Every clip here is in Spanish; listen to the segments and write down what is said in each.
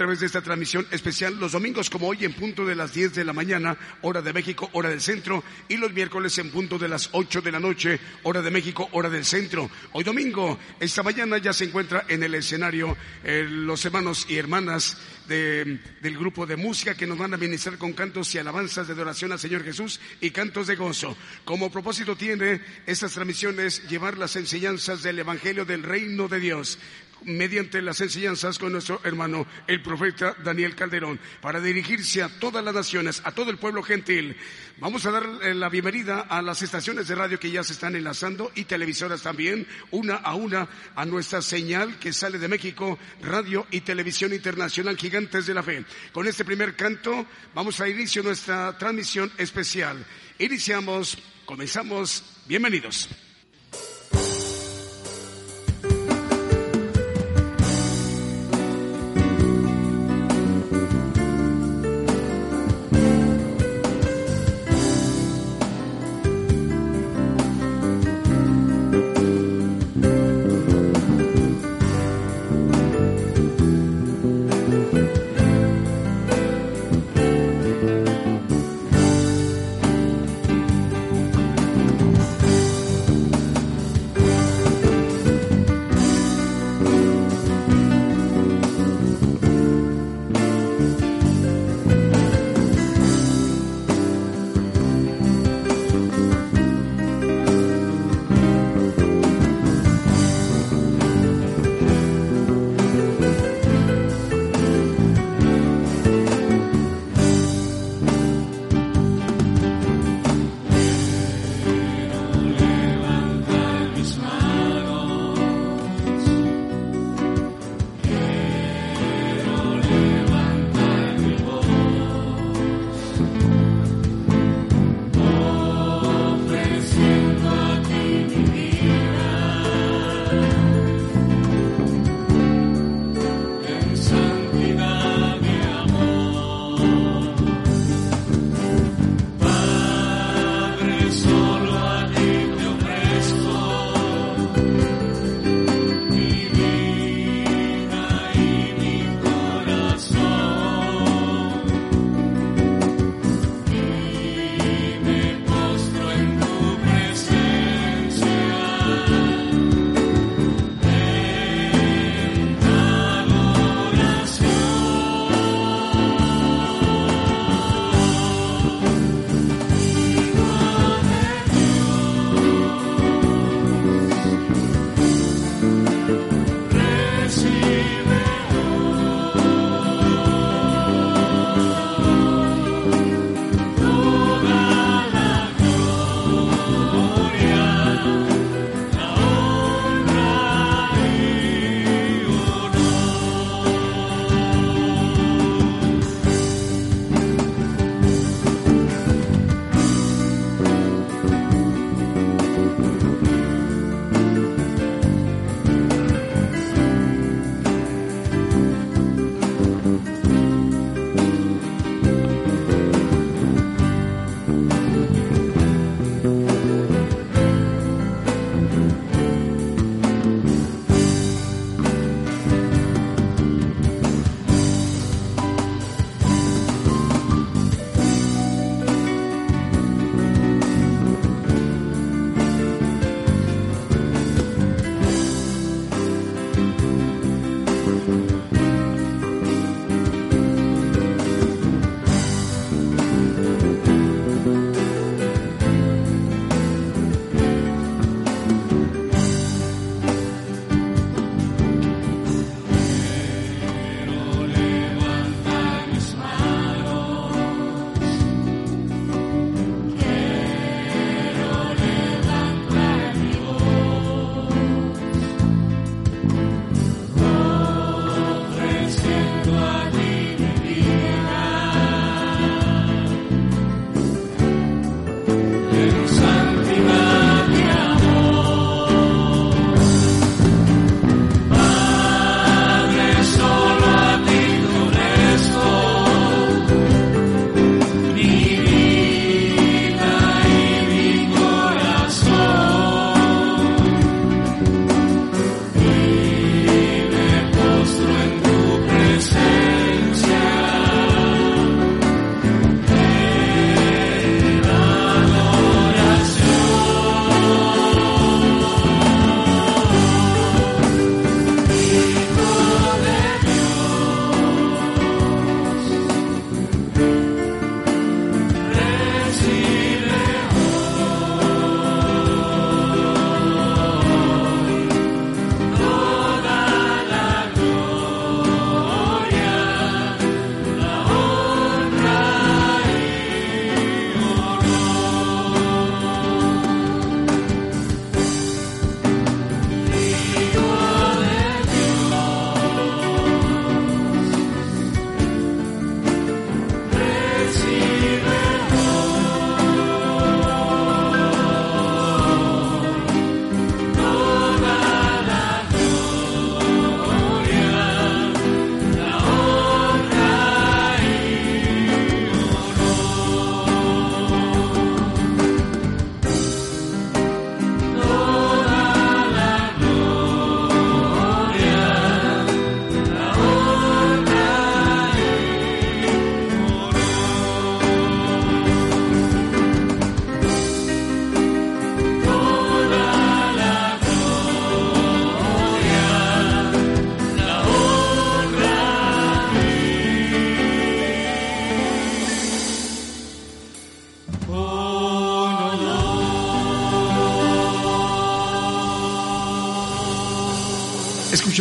través de esta transmisión especial los domingos como hoy en punto de las 10 de la mañana, hora de México, hora del centro, y los miércoles en punto de las 8 de la noche, hora de México, hora del centro. Hoy domingo, esta mañana ya se encuentra en el escenario eh, los hermanos y hermanas del grupo de música que nos van a ministrar con cantos y alabanzas de adoración al Señor Jesús y cantos de gozo. Como propósito tiene estas transmisiones llevar las enseñanzas del Evangelio del Reino de Dios mediante las enseñanzas con nuestro hermano el profeta Daniel Calderón, para dirigirse a todas las naciones, a todo el pueblo gentil. Vamos a dar eh, la bienvenida a las estaciones de radio que ya se están enlazando y televisoras también, una a una, a nuestra señal que sale de México, Radio y Televisión Internacional Gigantes de la Fe. Con este primer canto vamos a inicio nuestra transmisión especial. Iniciamos, comenzamos, bienvenidos.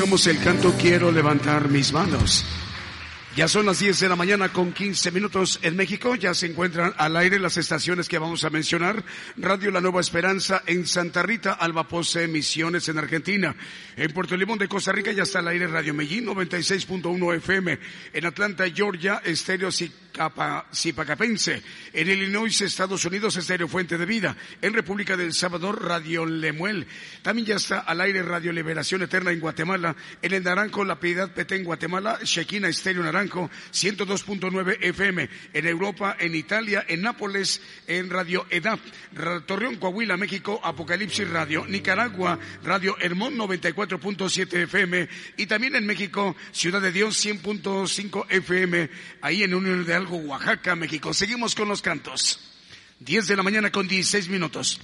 El canto Quiero levantar mis manos. Ya son las 10 de la mañana con 15 minutos en México. Ya se encuentran al aire las estaciones que vamos a mencionar. Radio La Nueva Esperanza en Santa Rita, Alba Pose, Misiones en Argentina. En Puerto Limón de Costa Rica ya está al aire Radio Medellín 96.1 FM. En Atlanta, Georgia, Estéreo Zipacapense. En Illinois, Estados Unidos, Estéreo Fuente de Vida. En República del Salvador, Radio Lemuel. También ya está al aire Radio Liberación Eterna en Guatemala. En el Naranjo, La Piedad PT en Guatemala. Shekina Estéreo Naranjo 102.9 FM, en Europa, en Italia, en Nápoles, en Radio EDAP, Torreón, Coahuila, México, Apocalipsis Radio, Nicaragua, Radio Hermón 94.7 FM y también en México, Ciudad de Dios 100.5 FM, ahí en Unión de Algo, Oaxaca, México. Seguimos con los cantos. 10 de la mañana con 16 minutos.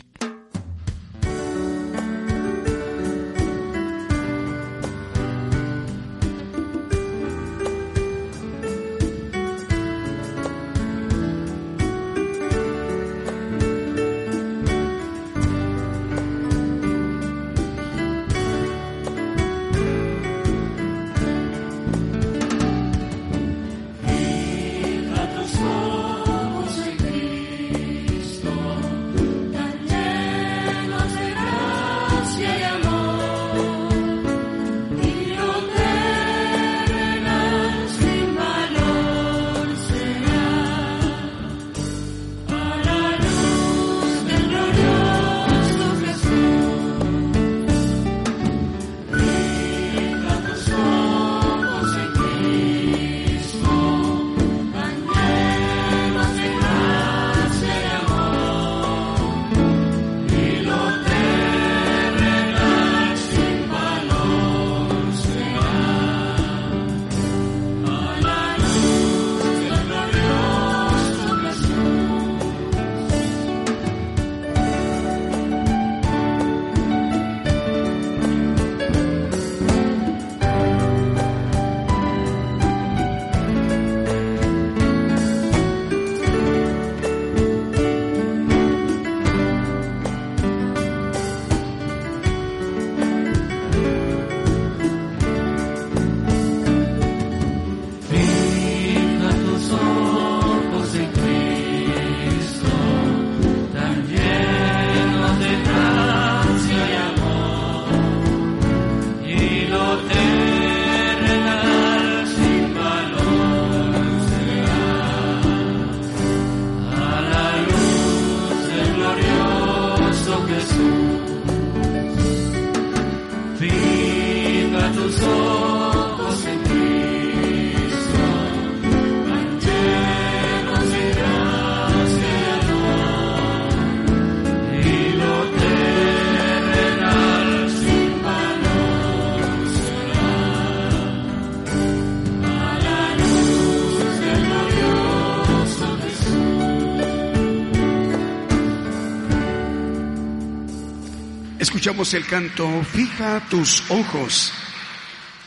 El canto Fija tus ojos.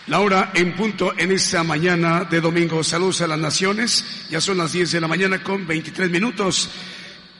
La hora en punto en esta mañana de domingo. Saludos a las naciones. Ya son las 10 de la mañana con 23 minutos.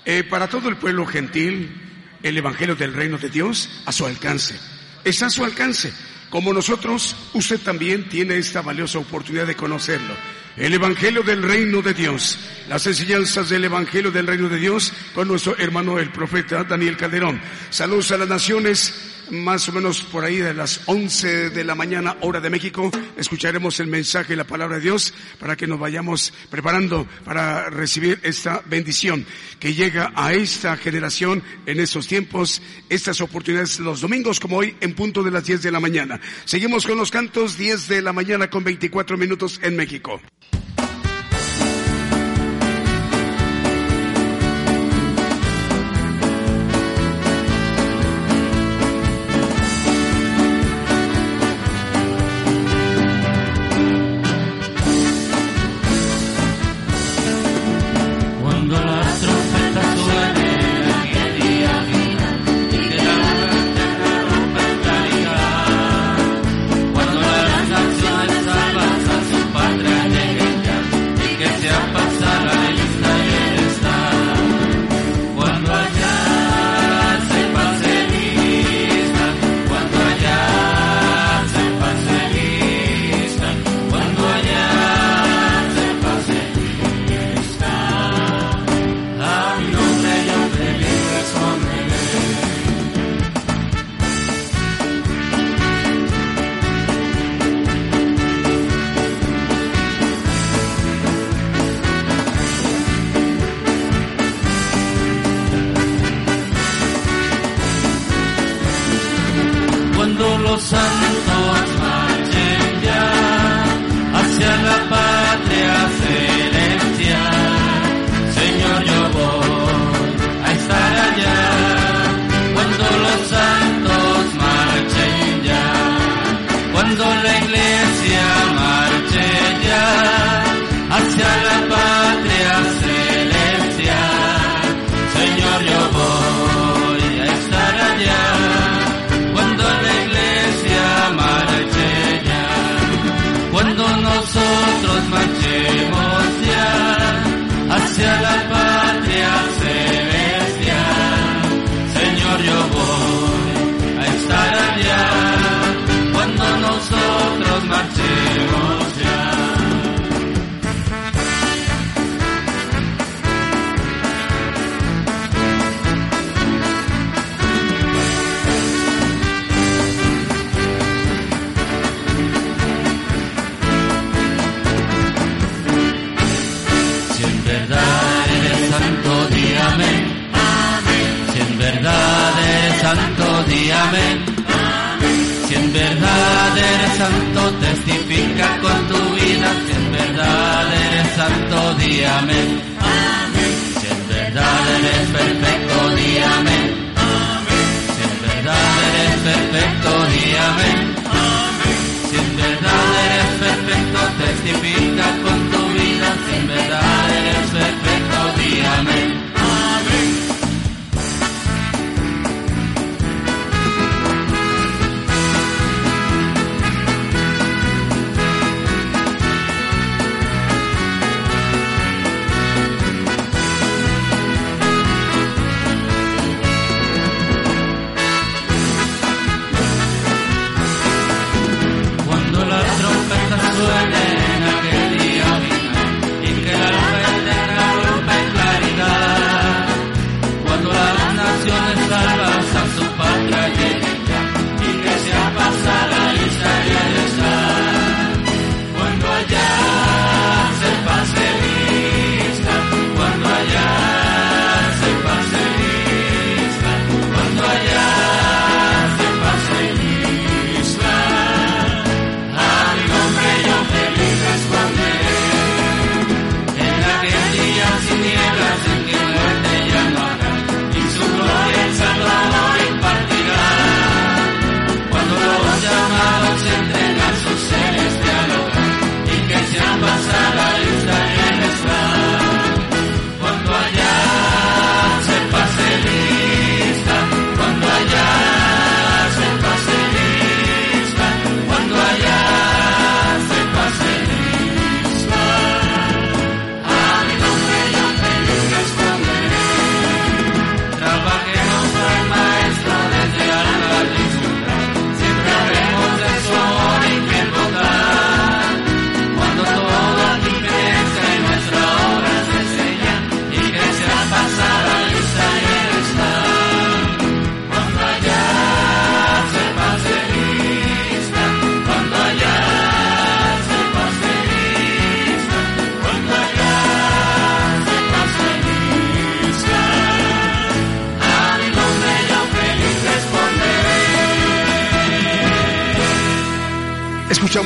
Eh, para todo el pueblo gentil, el Evangelio del Reino de Dios a su alcance. Está a su alcance. Como nosotros, usted también tiene esta valiosa oportunidad de conocerlo. El Evangelio del Reino de Dios. Las enseñanzas del Evangelio del Reino de Dios con nuestro hermano el profeta Daniel Calderón. Saludos a las naciones más o menos por ahí de las 11 de la mañana, hora de México, escucharemos el mensaje y la palabra de Dios para que nos vayamos preparando para recibir esta bendición que llega a esta generación en estos tiempos, estas oportunidades los domingos como hoy en punto de las 10 de la mañana. Seguimos con los cantos 10 de la mañana con 24 minutos en México.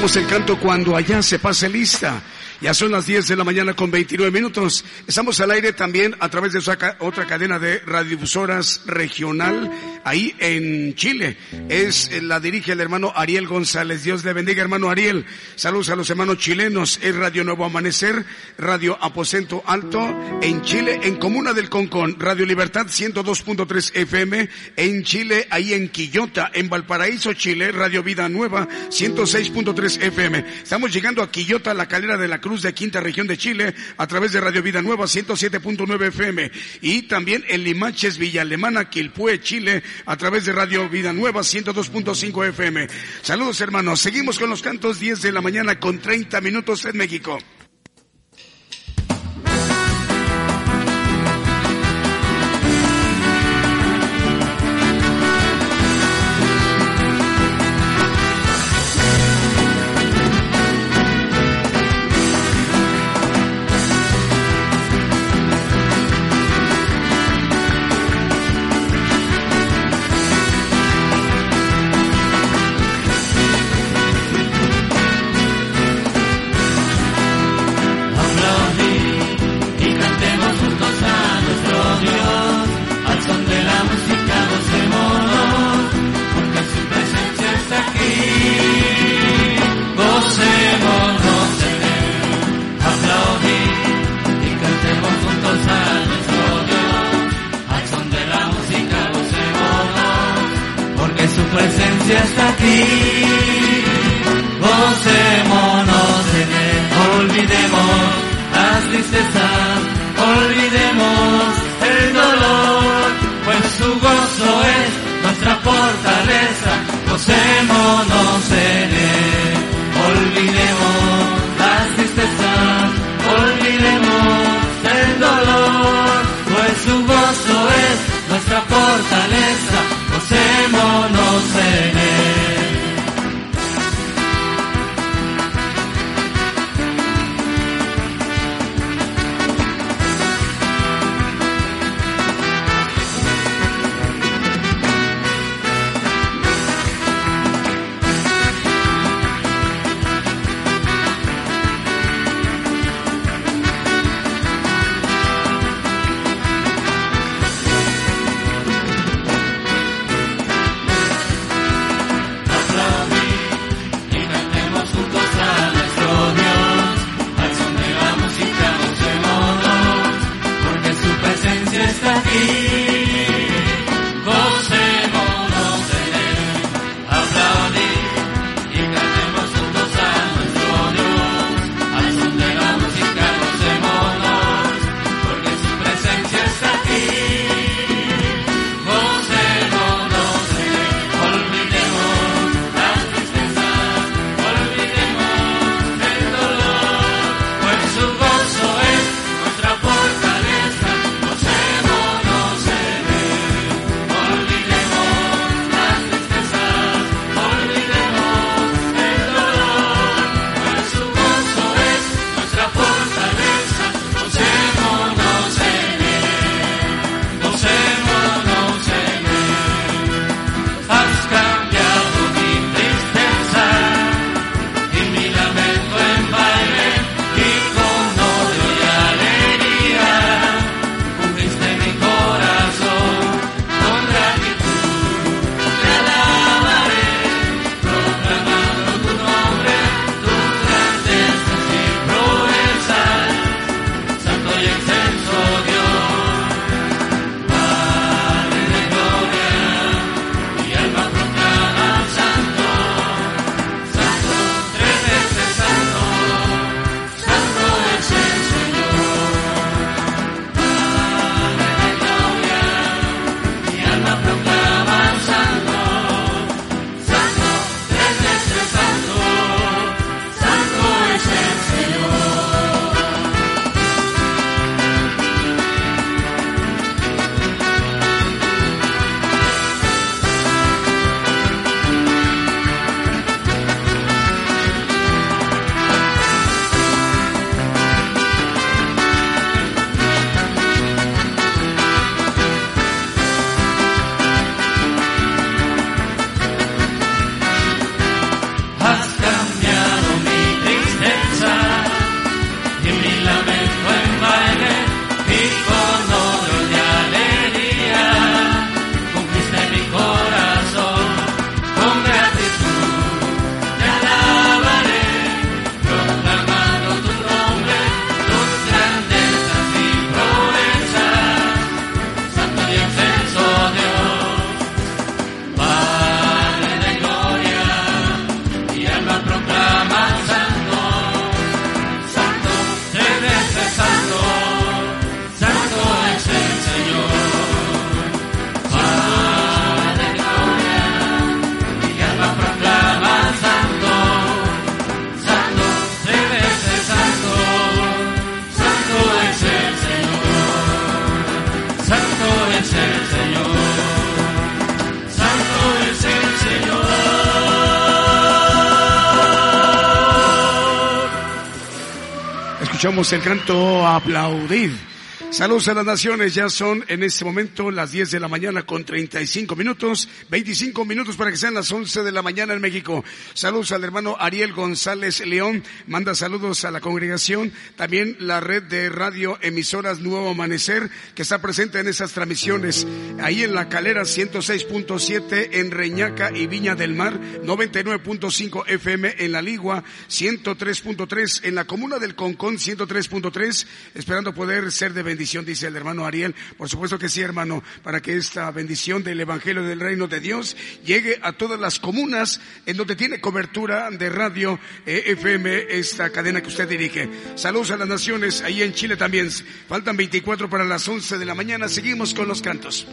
cantamos el canto cuando allá se pase lista. Ya son las 10 de la mañana con 29 minutos. Estamos al aire también a través de otra cadena de radiodifusoras regional ahí en Chile. Es eh, la dirige el hermano Ariel González. Dios le bendiga, hermano Ariel. Saludos a los hermanos chilenos. Es Radio Nuevo Amanecer, Radio Aposento Alto en Chile, en Comuna del Concón, Radio Libertad 102.3 FM en Chile, ahí en Quillota, en Valparaíso, Chile, Radio Vida Nueva 106.3 FM. Estamos llegando a Quillota, la calera de la Cruz Cruz de Quinta Región de Chile a través de Radio Vida Nueva 107.9 FM y también en Limaches, Villa Alemana, Quilpue, Chile a través de Radio Vida Nueva 102.5 FM. Saludos hermanos, seguimos con los cantos 10 de la mañana con 30 minutos en México. escuchamos el canto Saludos a las naciones, ya son en este momento las 10 de la mañana con 35 minutos, 25 minutos para que sean las 11 de la mañana en México. Saludos al hermano Ariel González León, manda saludos a la congregación, también la red de radio emisoras Nuevo Amanecer que está presente en esas transmisiones ahí en la calera 106.7 en Reñaca y Viña del Mar, 99.5 FM en La Ligua, 103.3 en la comuna del Concón, 103.3, esperando poder ser de bendición, dice el hermano Ariel. Por supuesto que sí, hermano, para que esta bendición del Evangelio del Reino de Dios llegue a todas las comunas en donde tiene cobertura de radio eh, FM esta cadena que usted dirige. Saludos a las naciones, ahí en Chile también. Faltan 24 para las 11 de la mañana. Seguimos con los cantos.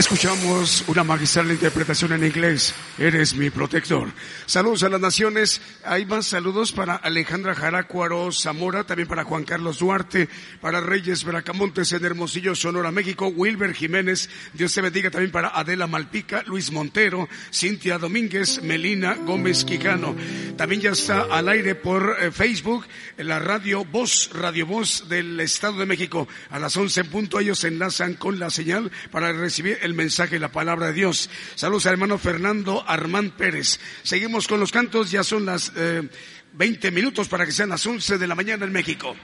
Escuchamos una magistral interpretación en inglés. Eres mi protector. Saludos a las naciones. Hay más saludos para Alejandra Jaracuaro Zamora, también para Juan Carlos Duarte, para Reyes Bracamontes en Hermosillo, Sonora, México, Wilber Jiménez. Dios te bendiga también para Adela Malpica, Luis Montero, Cintia Domínguez, Melina Gómez Quijano. También ya está al aire por eh, Facebook la radio Voz, Radio Voz del Estado de México. A las once en punto ellos se enlazan con la señal para recibir el mensaje mensaje, la palabra de Dios. Saludos al hermano Fernando Armán Pérez. Seguimos con los cantos, ya son las eh, 20 minutos para que sean las 11 de la mañana en México.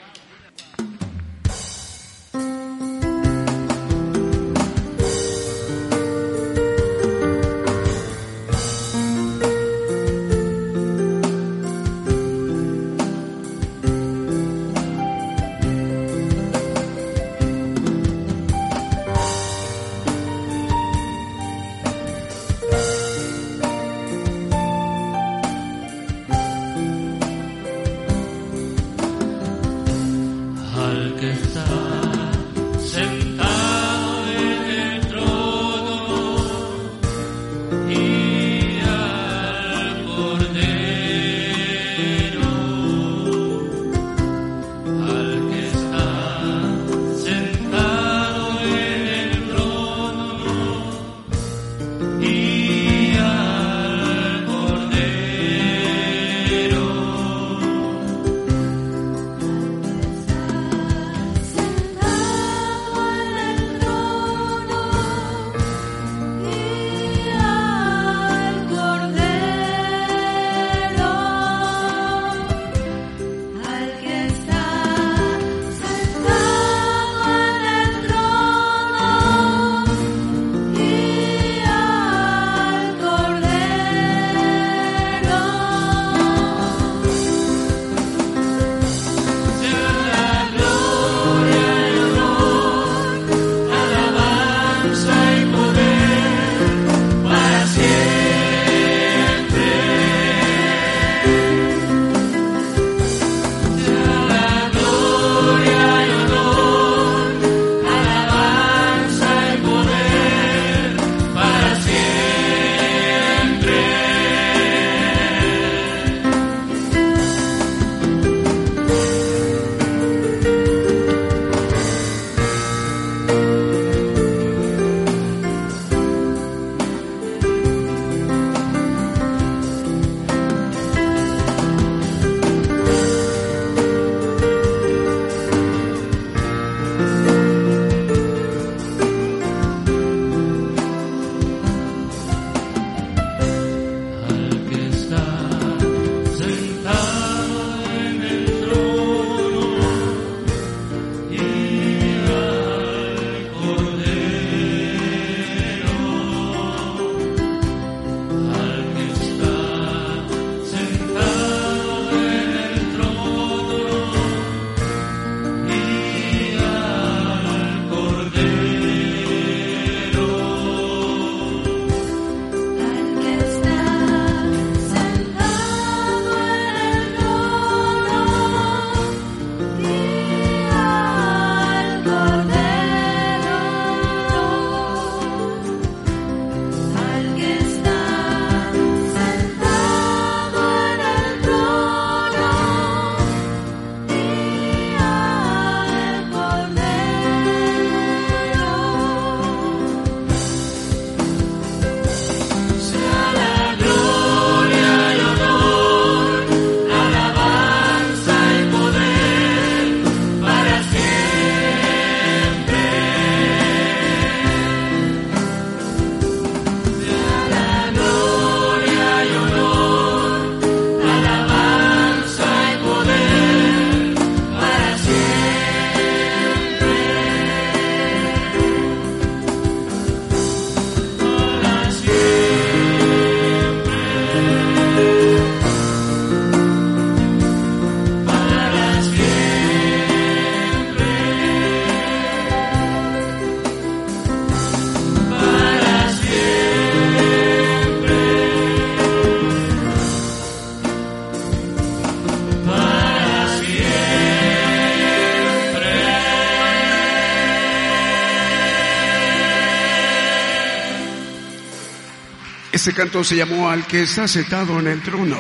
Este canto se llamó Al que está sentado en el trono.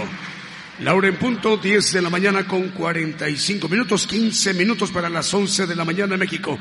Laura en punto, 10 de la mañana con 45 minutos, 15 minutos para las 11 de la mañana en México.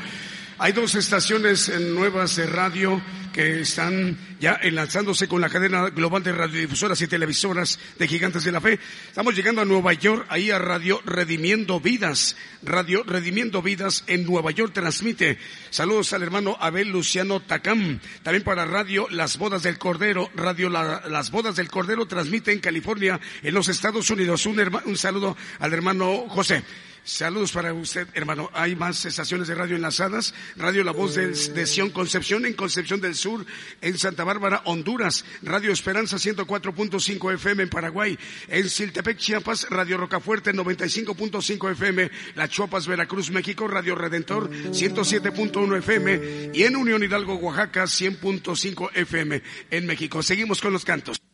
Hay dos estaciones nuevas de radio que están ya enlazándose con la cadena global de radiodifusoras y televisoras de Gigantes de la Fe. Estamos llegando a Nueva York, ahí a Radio Redimiendo Vidas. Radio Redimiendo Vidas en Nueva York transmite. Saludos al hermano Abel Luciano Tacam. También para Radio Las Bodas del Cordero. Radio Las Bodas del Cordero transmite en California, en los Estados Unidos. Un, un saludo al hermano José. Saludos para usted, hermano. Hay más estaciones de radio enlazadas. Radio La Voz de, Sion Concepción en Concepción del Sur, en Santa Bárbara, Honduras. Radio Esperanza 104.5 FM en Paraguay. En Siltepec, Chiapas, Radio Rocafuerte 95.5 FM. La Chuapas, Veracruz, México, Radio Redentor 107.1 FM. Y en Unión Hidalgo, Oaxaca 100.5 FM en México. Seguimos con los cantos.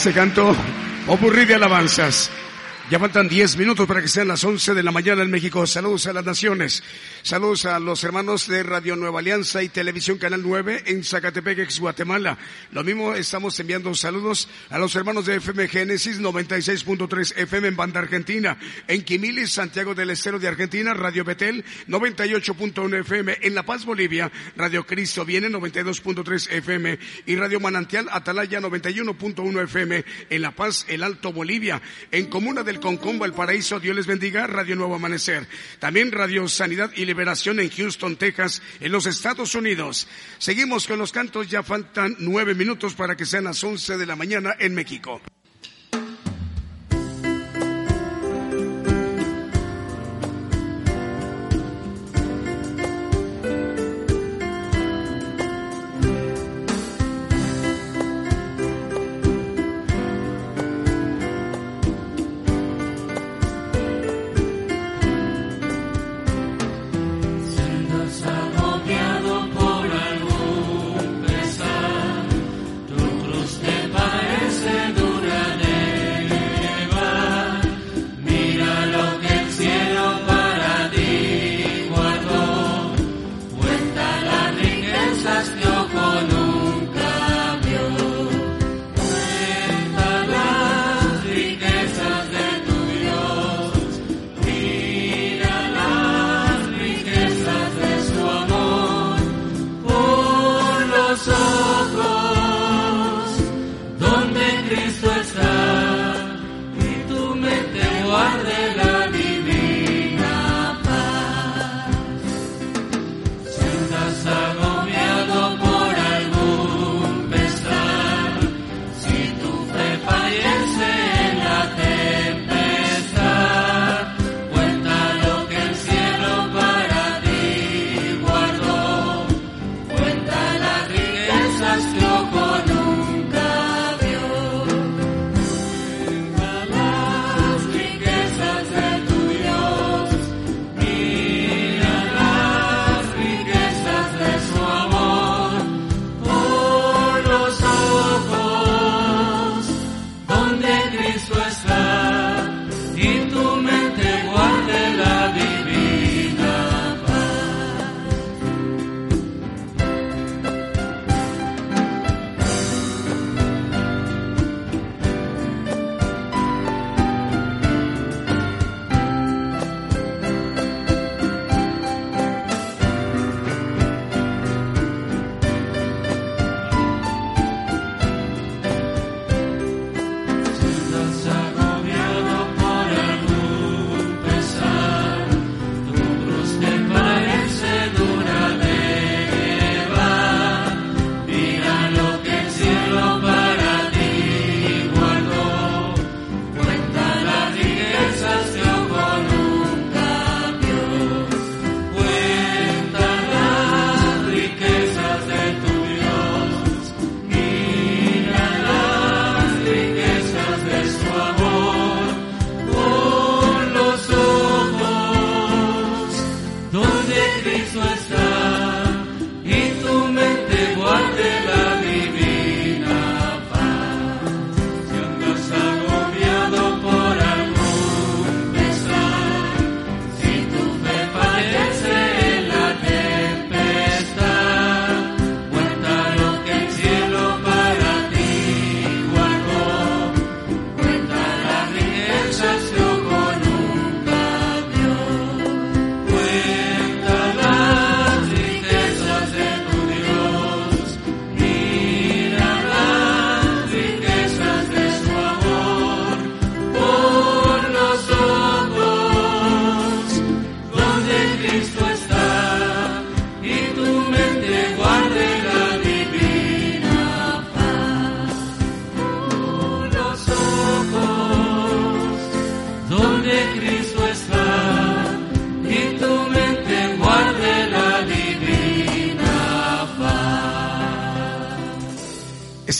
Este canto, Popurrí de alabanzas. Ya faltan 10 minutos para que sean las 11 de la mañana en México. Saludos a las naciones. Saludos a los hermanos de Radio Nueva Alianza y Televisión Canal 9 en Zacatepec, ex Guatemala. Lo mismo estamos enviando saludos a los hermanos de FM Génesis 96.3 FM en Banda Argentina. En Quimilis, Santiago del Estero de Argentina, Radio Betel 98.1 FM. En La Paz, Bolivia, Radio Cristo viene 92.3 FM. Y Radio Manantial Atalaya 91.1 FM. En La Paz, El Alto Bolivia. En Comuna del Concombo, El Paraíso, Dios les bendiga, Radio Nuevo Amanecer. También Radio Sanidad y Liberación en Houston, Texas, en los Estados Unidos. Seguimos con los cantos, ya faltan nueve minutos para que sean las once de la mañana en México.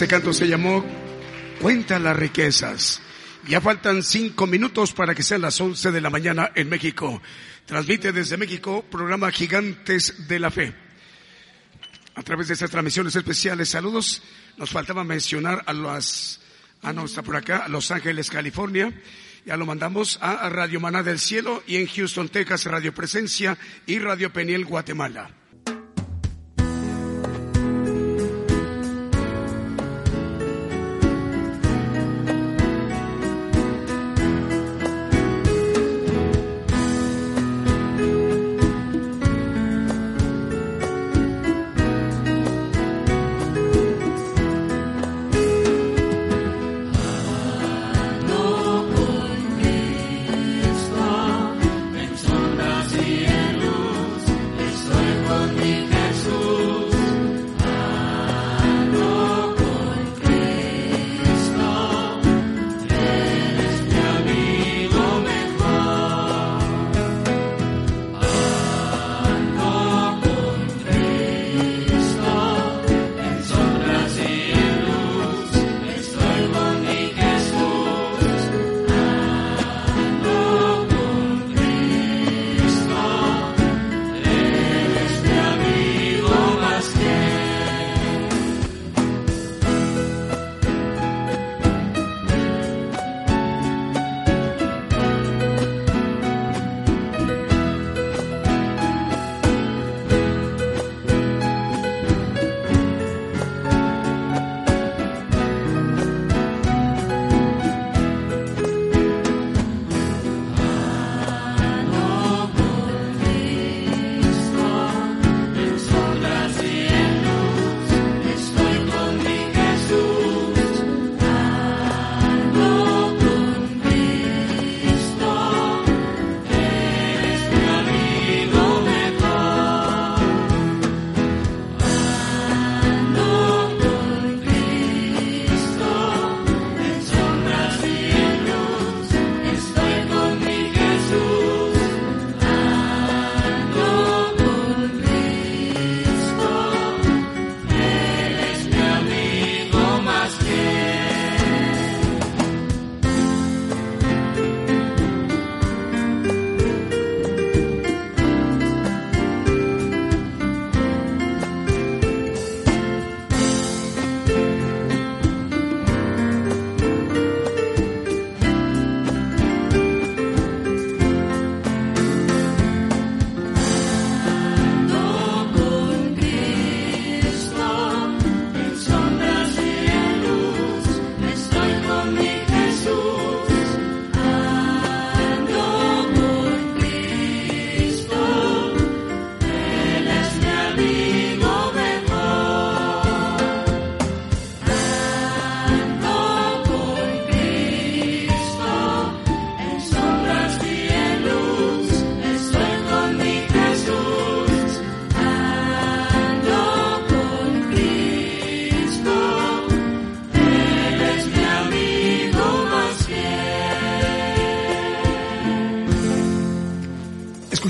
Este canto se llamó Cuenta las riquezas. Ya faltan cinco minutos para que sean las once de la mañana en México. Transmite desde México programa Gigantes de la Fe. A través de estas transmisiones especiales, saludos. Nos faltaba mencionar a las, ah no, está por acá, a Los Ángeles, California. Ya lo mandamos a Radio Maná del Cielo y en Houston, Texas, Radio Presencia y Radio Peniel, Guatemala.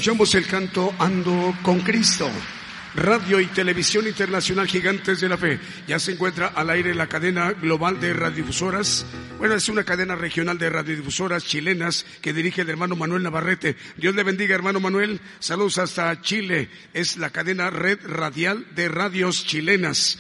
Escuchamos el canto Ando con Cristo. Radio y Televisión Internacional Gigantes de la Fe. Ya se encuentra al aire la cadena global de radiodifusoras. Bueno, es una cadena regional de radiodifusoras chilenas que dirige el hermano Manuel Navarrete. Dios le bendiga, hermano Manuel. Saludos hasta Chile. Es la cadena Red Radial de Radios Chilenas.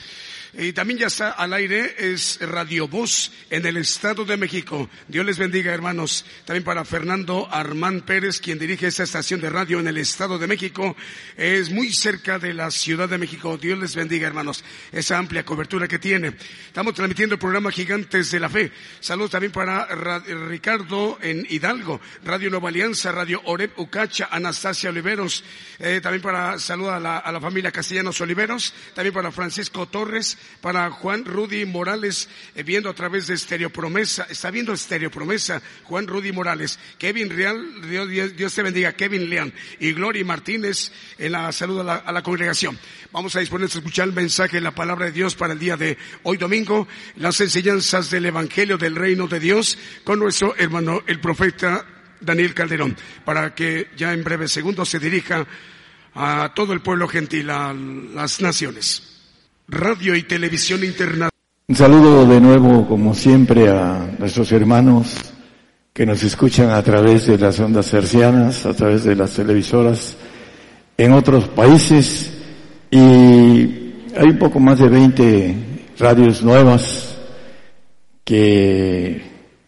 Y también ya está al aire, es Radio Voz en el Estado de México. Dios les bendiga, hermanos. También para Fernando Armán Pérez, quien dirige esta estación de radio en el Estado de México. Es muy cerca de la Ciudad de México. Dios les bendiga, hermanos. Esa amplia cobertura que tiene. Estamos transmitiendo el programa Gigantes de la Fe. Saludos también para Ricardo en Hidalgo, Radio Nueva Alianza, Radio Oreb Ucacha, Anastasia Oliveros. Eh, también para saludar a la, a la familia Castellanos Oliveros. También para Francisco Torres para Juan Rudy Morales, eh, viendo a través de Estereo Promesa, está viendo Estereo Promesa, Juan Rudy Morales, Kevin Real, Dios, te bendiga, Kevin León y Gloria Martínez en la salud a la, congregación. Vamos a disponernos a escuchar el mensaje, la palabra de Dios para el día de hoy domingo, las enseñanzas del Evangelio del Reino de Dios con nuestro hermano, el profeta Daniel Calderón, para que ya en breves segundos se dirija a todo el pueblo gentil, a las naciones. Radio y Televisión. Un saludo de nuevo, como siempre, a nuestros hermanos que nos escuchan a través de las ondas hercianas, a través de las televisoras en otros países y hay un poco más de 20 radios nuevas que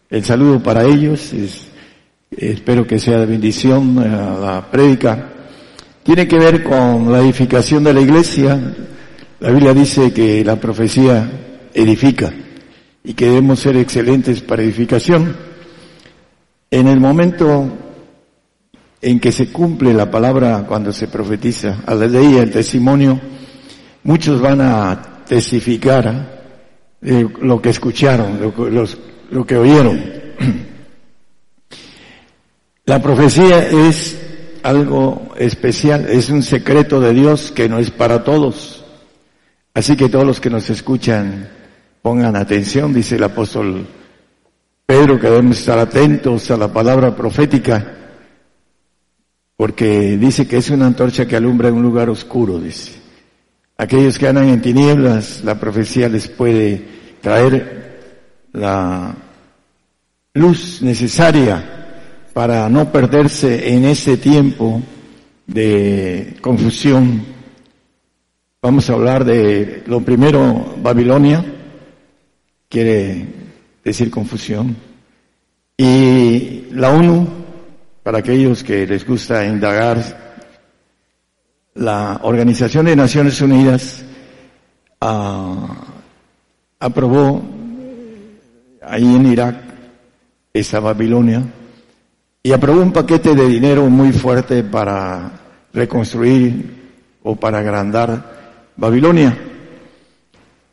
el saludo para ellos es, espero que sea de bendición a la prédica. Tiene que ver con la edificación de la iglesia. La Biblia dice que la profecía edifica y que debemos ser excelentes para edificación. En el momento en que se cumple la palabra cuando se profetiza, a la ley el testimonio, muchos van a testificar de lo que escucharon, lo, lo que oyeron. La profecía es algo especial, es un secreto de Dios que no es para todos. Así que todos los que nos escuchan pongan atención, dice el apóstol Pedro, que debemos estar atentos a la palabra profética porque dice que es una antorcha que alumbra en un lugar oscuro, dice. Aquellos que andan en tinieblas, la profecía les puede traer la luz necesaria para no perderse en ese tiempo de confusión. Vamos a hablar de lo primero, Babilonia, quiere decir confusión, y la ONU, para aquellos que les gusta indagar, la Organización de Naciones Unidas ah, aprobó ahí en Irak esa Babilonia y aprobó un paquete de dinero muy fuerte para reconstruir o para agrandar Babilonia.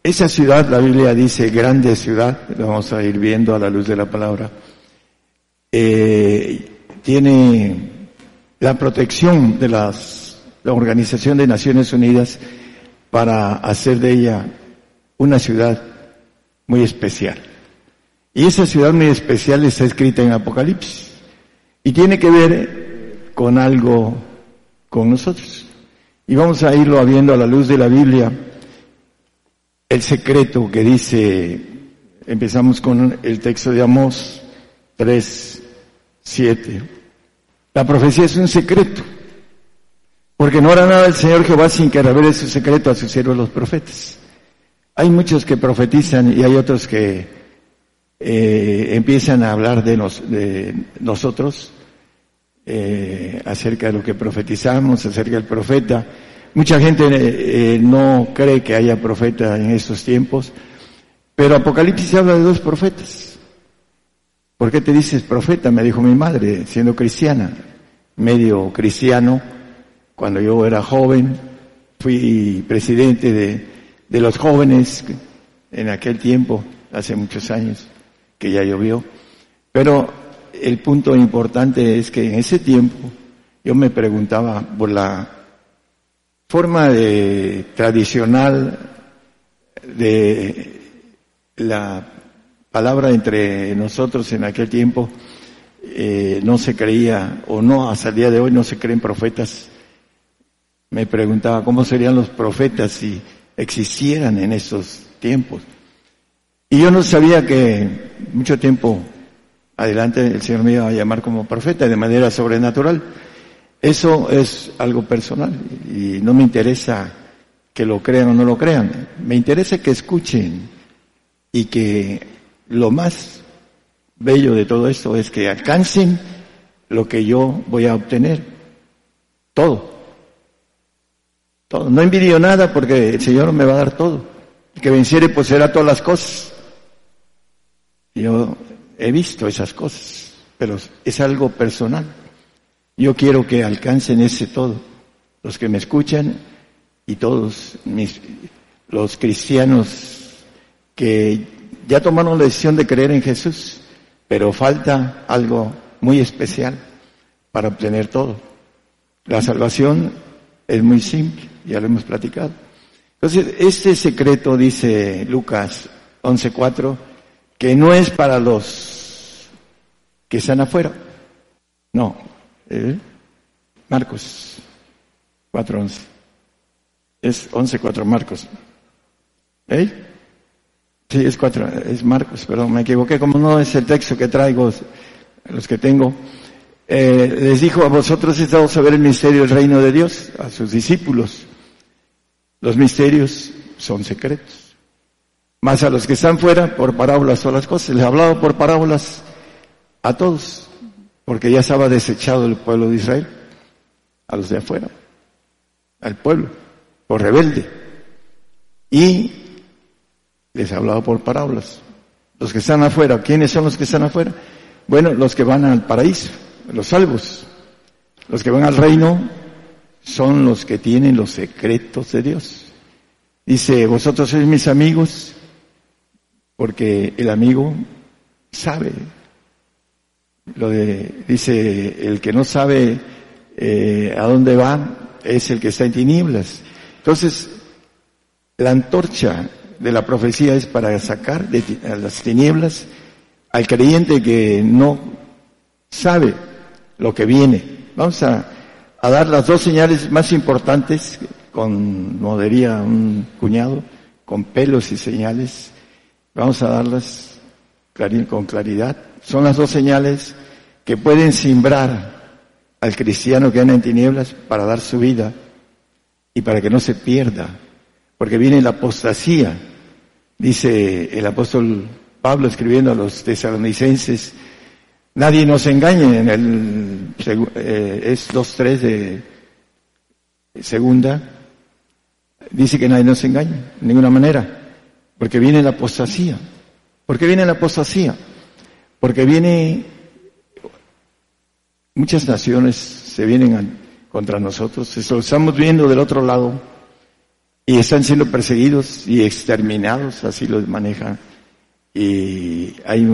Esa ciudad, la Biblia dice grande ciudad, lo vamos a ir viendo a la luz de la palabra, eh, tiene la protección de las, la Organización de Naciones Unidas para hacer de ella una ciudad muy especial. Y esa ciudad muy especial está escrita en Apocalipsis y tiene que ver con algo con nosotros. Y vamos a irlo viendo a la luz de la Biblia, el secreto que dice, empezamos con el texto de Amós 3, Siete. La profecía es un secreto. Porque no hará nada el Señor Jehová sin que revele su secreto a sus siervos los profetas. Hay muchos que profetizan y hay otros que eh, empiezan a hablar de, de nosotros eh, acerca de lo que profetizamos, acerca del profeta. Mucha gente eh, no cree que haya profeta en estos tiempos, pero Apocalipsis habla de dos profetas. ¿Por qué te dices profeta? Me dijo mi madre, siendo cristiana, medio cristiano. Cuando yo era joven, fui presidente de, de los jóvenes en aquel tiempo, hace muchos años, que ya llovió. Pero el punto importante es que en ese tiempo yo me preguntaba por la forma de, tradicional de la palabra entre nosotros en aquel tiempo eh, no se creía, o no, hasta el día de hoy no se creen profetas. Me preguntaba cómo serían los profetas si existieran en esos tiempos. Y yo no sabía que mucho tiempo adelante el Señor me iba a llamar como profeta de manera sobrenatural. Eso es algo personal y no me interesa que lo crean o no lo crean. Me interesa que escuchen y que lo más bello de todo esto es que alcancen lo que yo voy a obtener. Todo. Todo. No envidio nada porque el Señor me va a dar todo. El que venciere poseerá todas las cosas. Yo he visto esas cosas, pero es algo personal. Yo quiero que alcancen ese todo. Los que me escuchan y todos mis, los cristianos que ya tomaron la decisión de creer en Jesús, pero falta algo muy especial para obtener todo. La salvación es muy simple, ya lo hemos platicado. Entonces, este secreto, dice Lucas 11.4, que no es para los que están afuera, No, ¿eh? Marcos 4.11. Es 11.4 Marcos. ¿Eh? Sí, es 4, es Marcos, perdón, me equivoqué, como no es el texto que traigo, los que tengo. Eh, les dijo, a vosotros he dado saber el misterio del reino de Dios, a sus discípulos. Los misterios son secretos. Más a los que están fuera, por parábolas o las cosas. Les he hablado por parábolas a todos, porque ya estaba desechado el pueblo de Israel, a los de afuera, al pueblo, por rebelde. Y les he hablado por parábolas. Los que están afuera, ¿quiénes son los que están afuera? Bueno, los que van al paraíso, los salvos. Los que van al reino son los que tienen los secretos de Dios. Dice, vosotros sois mis amigos, porque el amigo sabe. Lo de, dice, el que no sabe eh, a dónde va es el que está en tinieblas. Entonces, la antorcha de la profecía es para sacar de las tinieblas al creyente que no sabe lo que viene. Vamos a, dar las dos señales más importantes con, modería un cuñado, con pelos y señales. Vamos a darlas con claridad. Son las dos señales que pueden simbrar al cristiano que anda en tinieblas para dar su vida y para que no se pierda, porque viene la apostasía. Dice el apóstol Pablo escribiendo a los tesalonicenses, nadie nos engañe en el, eh, es 2.3 de segunda, dice que nadie nos engañe, de ninguna manera, porque viene la apostasía. ¿Por qué viene la apostasía? Porque viene, muchas naciones se vienen contra nosotros, eso lo estamos viendo del otro lado, y están siendo perseguidos y exterminados, así los manejan. Y hay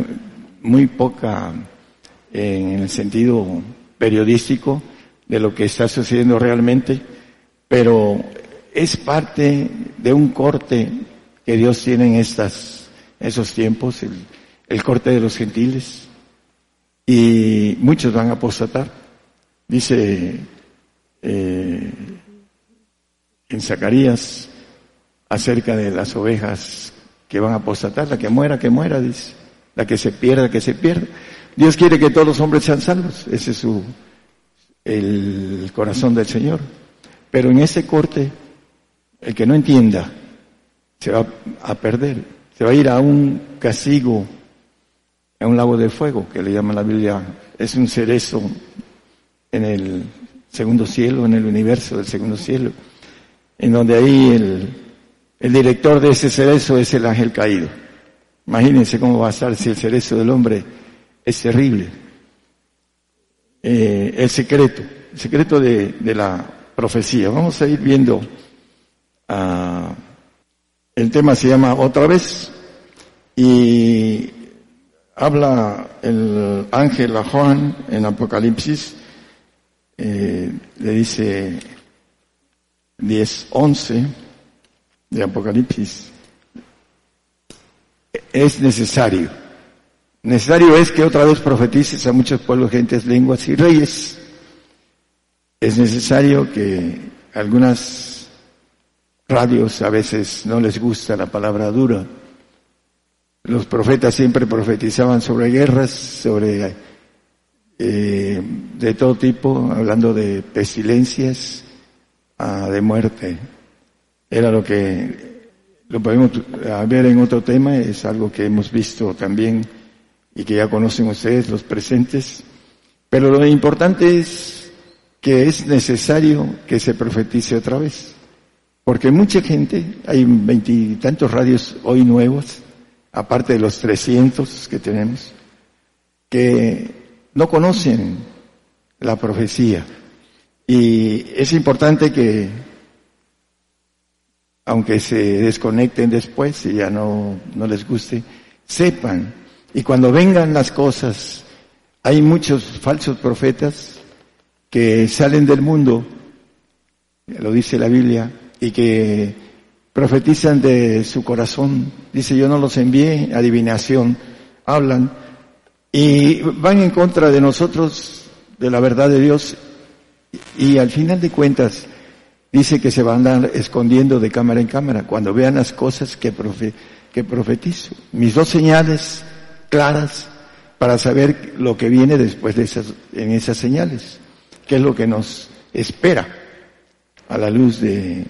muy poca en el sentido periodístico de lo que está sucediendo realmente, pero es parte de un corte que Dios tiene en estas, esos tiempos, el, corte de los gentiles, y muchos van a apostatar. Dice eh, en Zacarías acerca de las ovejas que van a apostatar, la que muera, que muera, dice, la que se pierda, que se pierda. Dios quiere que todos los hombres sean salvos, ese es su, el corazón del Señor. Pero en ese corte, el que no entienda, se va a perder, se va a ir a un castigo, a un lago de fuego, que le llama la Biblia, es un cerezo en el segundo cielo, en el universo del segundo cielo en donde ahí el, el director de ese cerezo es el ángel caído. Imagínense cómo va a estar si el cerezo del hombre es terrible. Eh, el secreto, el secreto de, de, la profecía. Vamos a ir viendo. Uh, el tema se llama otra vez y habla el ángel a Juan en Apocalipsis. Eh, le dice 10, 11 de Apocalipsis. Es necesario. Necesario es que otra vez profetices a muchos pueblos, gentes, lenguas y reyes. Es necesario que algunas radios a veces no les gusta la palabra dura. Los profetas siempre profetizaban sobre guerras, sobre eh, de todo tipo, hablando de pestilencias, de muerte. Era lo que lo podemos ver en otro tema, es algo que hemos visto también y que ya conocen ustedes los presentes. Pero lo importante es que es necesario que se profetice otra vez. Porque mucha gente, hay veintitantos radios hoy nuevos, aparte de los trescientos que tenemos, que no conocen la profecía. Y es importante que, aunque se desconecten después y ya no, no les guste, sepan. Y cuando vengan las cosas, hay muchos falsos profetas que salen del mundo, lo dice la Biblia, y que profetizan de su corazón. Dice, yo no los envié, adivinación, hablan, y van en contra de nosotros de la verdad de Dios y al final de cuentas dice que se van a andar escondiendo de cámara en cámara cuando vean las cosas que, que profetizo. Mis dos señales claras para saber lo que viene después de esas, en esas señales, qué es lo que nos espera a la luz de...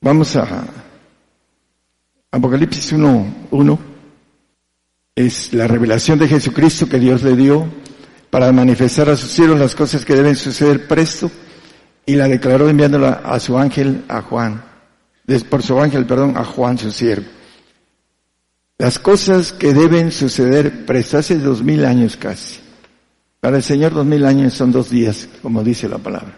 Vamos a Apocalipsis 1, 1. Es la revelación de Jesucristo que Dios le dio para manifestar a sus cielos las cosas que deben suceder presto y la declaró enviándola a su ángel, a Juan, por su ángel, perdón, a Juan, su siervo. Las cosas que deben suceder presto, hace dos mil años casi. Para el Señor dos mil años son dos días, como dice la palabra.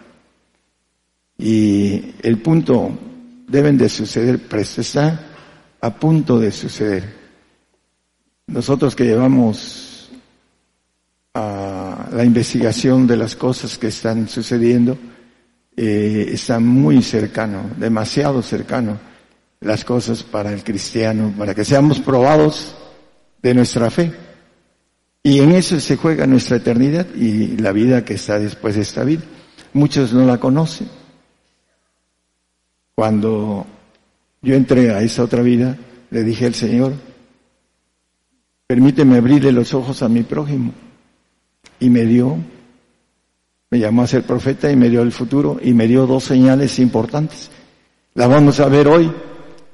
Y el punto deben de suceder presto, está a punto de suceder. Nosotros que llevamos a la investigación de las cosas que están sucediendo, eh, está muy cercano, demasiado cercano las cosas para el cristiano, para que seamos probados de nuestra fe. Y en eso se juega nuestra eternidad y la vida que está después de esta vida. Muchos no la conocen. Cuando yo entré a esa otra vida, le dije al Señor, permíteme abrirle los ojos a mi prójimo. Y me dio, me llamó a ser profeta y me dio el futuro y me dio dos señales importantes. La vamos a ver hoy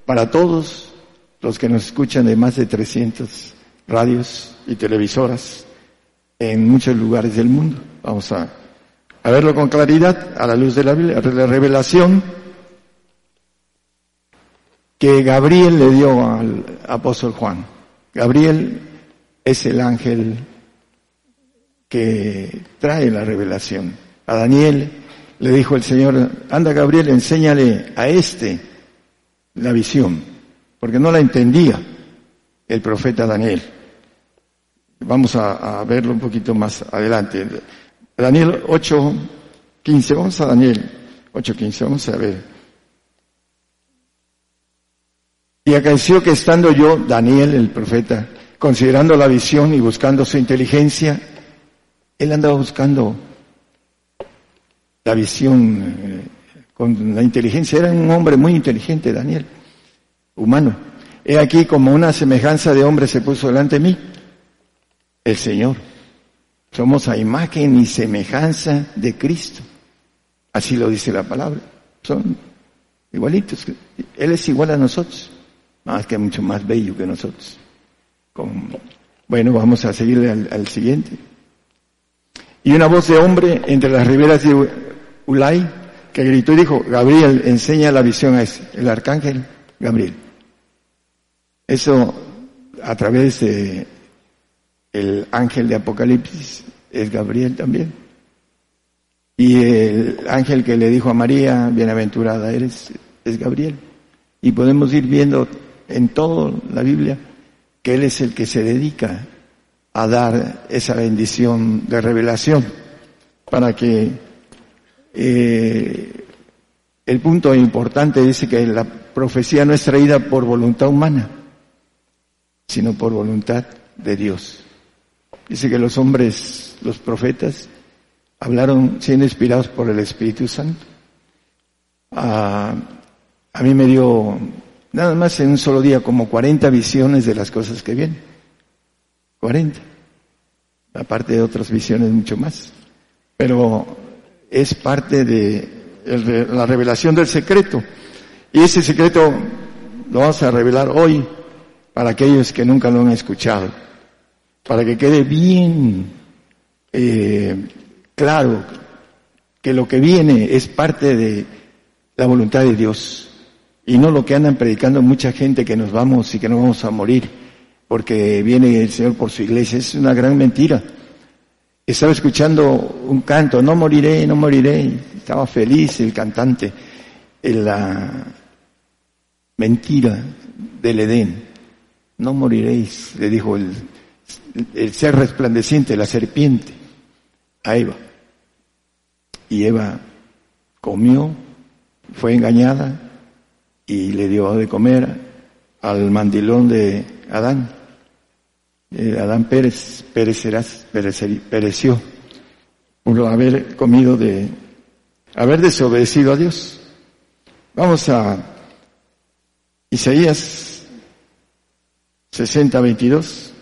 para todos los que nos escuchan de más de 300 radios y televisoras en muchos lugares del mundo. Vamos a, verlo con claridad a la luz de la la revelación que Gabriel le dio al apóstol Juan. Gabriel es el ángel que trae la revelación. A Daniel le dijo el Señor, anda Gabriel, enséñale a este la visión, porque no la entendía el profeta Daniel. Vamos a, verlo un poquito más adelante. Daniel 8, 15, vamos a Daniel 8, 15, vamos a ver. Y acaeció que estando yo, Daniel, el profeta, considerando la visión y buscando su inteligencia, él andaba buscando la visión eh, con la inteligencia. Era un hombre muy inteligente, Daniel, humano. He aquí como una semejanza de hombre se puso delante de mí, el Señor. Somos a imagen y semejanza de Cristo. Así lo dice la palabra. Son igualitos. Él es igual a nosotros, más que mucho más bello que nosotros. Bueno, vamos a seguirle al, al siguiente. Y una voz de hombre entre las riberas de Ulay que gritó y dijo, Gabriel, enseña la visión a ese, el arcángel Gabriel. Eso a través de el ángel de Apocalipsis es Gabriel también. Y el ángel que le dijo a María, bienaventurada eres, es Gabriel. Y podemos ir viendo en toda la Biblia que Él es el que se dedica a dar esa bendición de revelación para que eh, el punto importante dice que la profecía no es traída por voluntad humana, sino por voluntad de Dios. Dice que los hombres, los profetas, hablaron siendo inspirados por el Espíritu Santo. a mí me dio, nada más en un solo día, como 40 visiones de las cosas que vienen. 40. Aparte de otras visiones mucho más. Pero es parte de la revelación del secreto. Y ese secreto lo vamos a revelar hoy para aquellos que nunca lo han escuchado, para que quede bien eh, claro que lo que viene es parte de la voluntad de Dios y no lo que andan predicando mucha gente que nos vamos y que no vamos a morir porque viene el Señor por su iglesia. Es una gran mentira. Estaba escuchando un canto, no moriré, no moriré. Estaba feliz el cantante en la mentira del Edén. No moriréis, le dijo el, el ser resplandeciente, la serpiente, a Eva. Y Eva comió, fue engañada y le dio de comer al mandilón de Adán. Adán Pérez perecerás, pereció. por haber comido de, haber desobedecido a Dios. Vamos a Isaías 60, 22.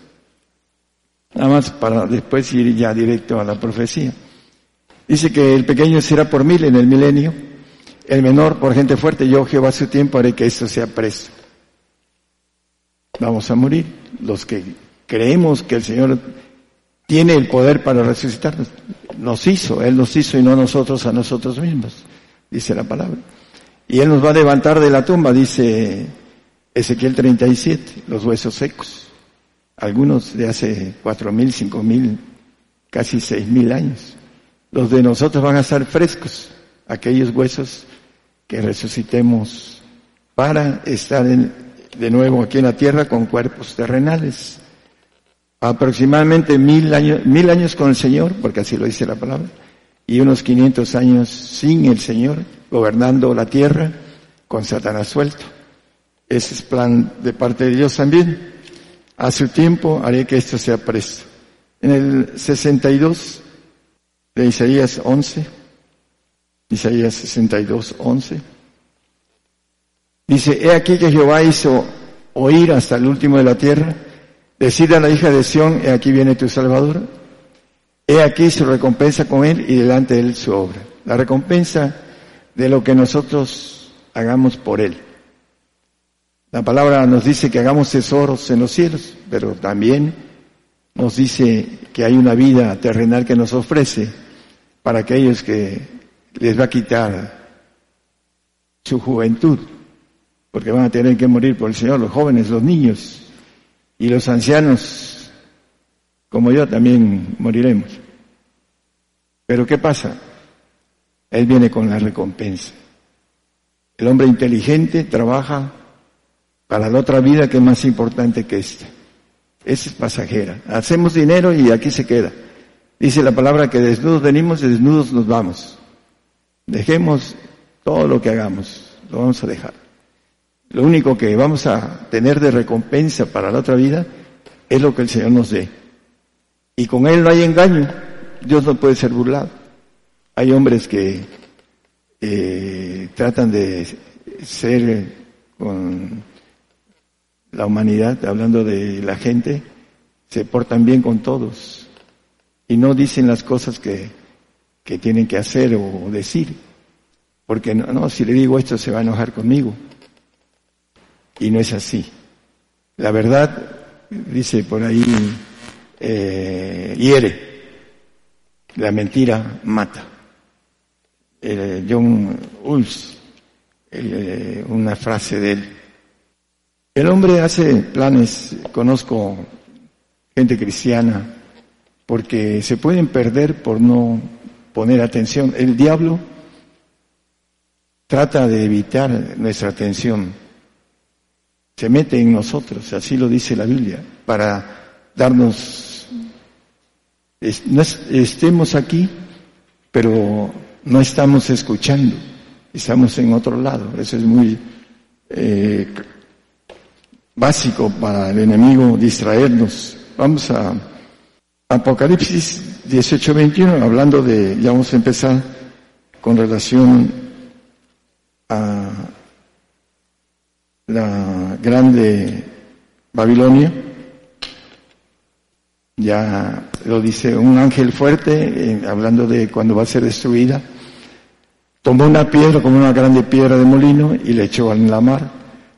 Nada más para después ir ya directo a la profecía. Dice que el pequeño será por mil en el milenio, el menor por gente fuerte. Yo, Jehová, su tiempo haré que esto sea preso. Vamos a morir. Los que creemos que el Señor tiene el poder para resucitarnos, nos hizo, Él nos hizo y no nosotros a nosotros mismos, dice la palabra. Y Él nos va a levantar de la tumba, dice Ezequiel 37, los huesos secos. Algunos de hace cuatro mil, cinco mil, casi seis mil años. Los de nosotros van a estar frescos, aquellos huesos que resucitemos para estar de nuevo aquí en la tierra con cuerpos terrenales. Aproximadamente mil años, mil años con el Señor, porque así lo dice la palabra, y unos quinientos años sin el Señor, gobernando la tierra con Satanás suelto. Ese es plan de parte de Dios también. A su tiempo haré que esto sea presto. En el 62 de Isaías 11, Isaías 62, 11, dice, he aquí que Jehová hizo oír hasta el último de la tierra, decida a la hija de Sión, he aquí viene tu Salvador, he aquí su recompensa con él y delante de él su obra. La recompensa de lo que nosotros hagamos por él. La palabra nos dice que hagamos tesoros en los cielos, pero también nos dice que hay una vida terrenal que nos ofrece para aquellos que les va a quitar su juventud, porque van a tener que morir por el Señor, los jóvenes, los niños y los ancianos, como yo también moriremos. Pero ¿qué pasa? Él viene con la recompensa. El hombre inteligente trabaja para la otra vida que es más importante que esta. Esa es pasajera. Hacemos dinero y aquí se queda. Dice la palabra que desnudos venimos y desnudos nos vamos. Dejemos todo lo que hagamos, lo vamos a dejar. Lo único que vamos a tener de recompensa para la otra vida es lo que el Señor nos dé. Y con Él no hay engaño. Dios no puede ser burlado. Hay hombres que eh, tratan de ser con la humanidad, hablando de la gente, se portan bien con todos y no dicen las cosas que, que tienen que hacer o decir. Porque no, si le digo esto se va a enojar conmigo. Y no es así. La verdad, dice por ahí, eh, hiere. La mentira mata. John Ulf, eh, una frase de él. El hombre hace planes, conozco gente cristiana, porque se pueden perder por no poner atención. El diablo trata de evitar nuestra atención. Se mete en nosotros, así lo dice la Biblia, para darnos, estemos aquí, pero no estamos escuchando, estamos en otro lado. Eso es muy eh, básico para el enemigo distraernos. Vamos a Apocalipsis 18-21, hablando de, ya vamos a empezar con relación a la grande Babilonia. Ya lo dice un ángel fuerte, eh, hablando de cuando va a ser destruida. Tomó una piedra como una grande piedra de molino y le echó en la mar,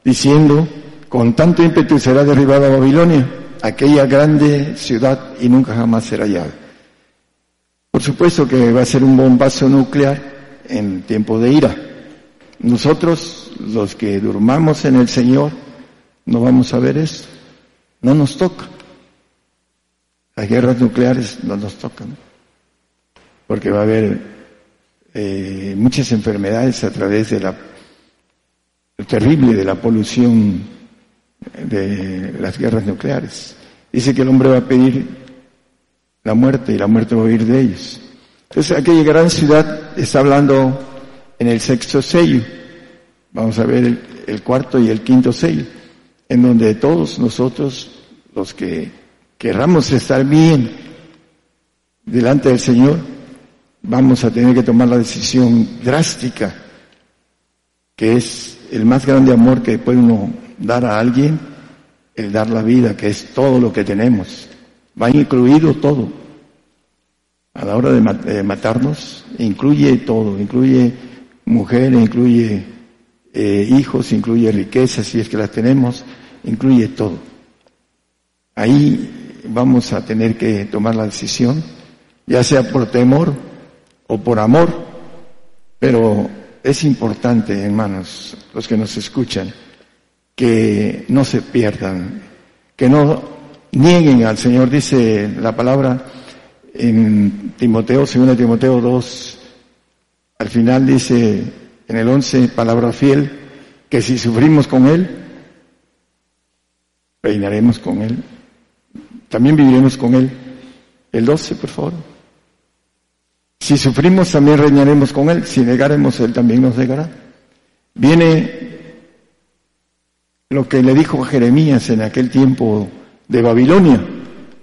diciendo, con tanto ímpetu será derribada Babilonia, aquella grande ciudad, y nunca jamás será hallada. Por supuesto que va a ser un bombazo nuclear en tiempo de ira. Nosotros, los que durmamos en el Señor, no vamos a ver eso. No nos toca. Las guerras nucleares no nos tocan. Porque va a haber eh, muchas enfermedades a través de la terrible de la polución de las guerras nucleares. Dice que el hombre va a pedir la muerte y la muerte va a huir de ellos. Entonces aquella gran ciudad está hablando en el sexto sello. Vamos a ver el, cuarto y el quinto sello, en donde todos nosotros, los que querramos estar bien delante del Señor, vamos a tener que tomar la decisión drástica, que es el más grande amor que puede uno dar a alguien, el dar la vida, que es todo lo que tenemos. Va incluido todo. A la hora de, matarnos, incluye todo, incluye mujeres, incluye eh, hijos, incluye riquezas, si es que las tenemos, incluye todo. Ahí vamos a tener que tomar la decisión, ya sea por temor o por amor, pero es importante, hermanos, los que nos escuchan, que no se pierdan, que no nieguen al Señor, dice la palabra en Timoteo, 2 Timoteo 2, al final dice en el 11, palabra fiel, que si sufrimos con Él, reinaremos con Él, también viviremos con Él. El 12, por favor. Si sufrimos, también reinaremos con Él. Si negaremos, Él también nos negará. Viene lo que le dijo Jeremías en aquel tiempo de Babilonia,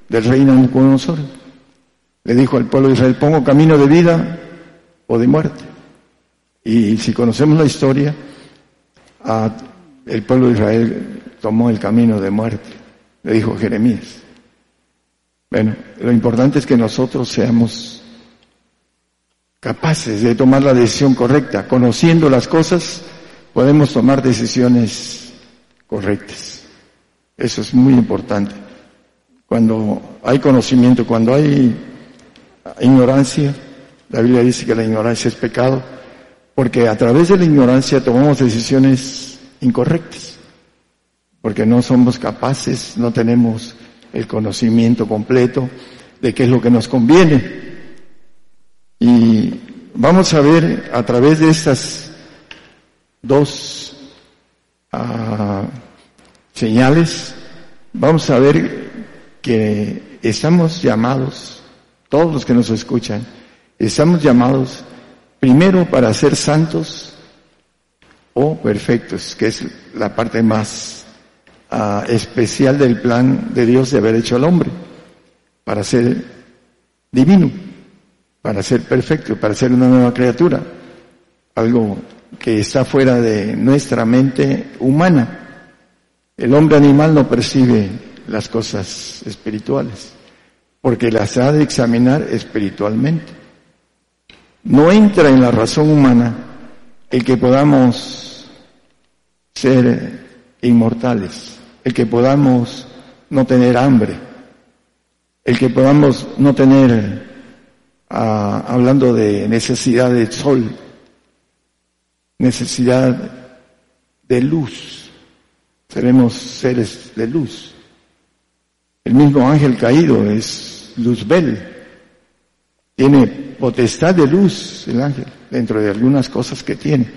del reino nosotros. Le dijo al pueblo de Israel, pongo camino de vida o de muerte. Y si conocemos la historia, el pueblo de Israel tomó el camino de muerte, le dijo Jeremías. Bueno, lo importante es que nosotros seamos capaces de tomar la decisión correcta. Conociendo las cosas, podemos tomar decisiones correctas. Eso es muy importante. Cuando hay conocimiento, cuando hay ignorancia, la Biblia dice que la ignorancia es pecado, porque a través de la ignorancia tomamos decisiones incorrectas, porque no somos capaces, no tenemos el conocimiento completo de qué es lo que nos conviene. Y vamos a ver a través de estas dos señales, vamos a ver que estamos llamados, todos los que nos escuchan, estamos llamados primero para ser santos o perfectos, que es la parte más ah, especial del plan de Dios de haber hecho al hombre, para ser divino para ser perfecto, para ser una nueva criatura, algo que está fuera de nuestra mente humana. El hombre animal no percibe las cosas espirituales, porque las ha de examinar espiritualmente. No entra en la razón humana el que podamos ser inmortales, el que podamos no tener hambre, el que podamos no tener hablando de necesidad de sol, necesidad de luz. Seremos seres de luz. El mismo ángel caído es Luzbel. Tiene potestad de luz el ángel, dentro de algunas cosas que tiene,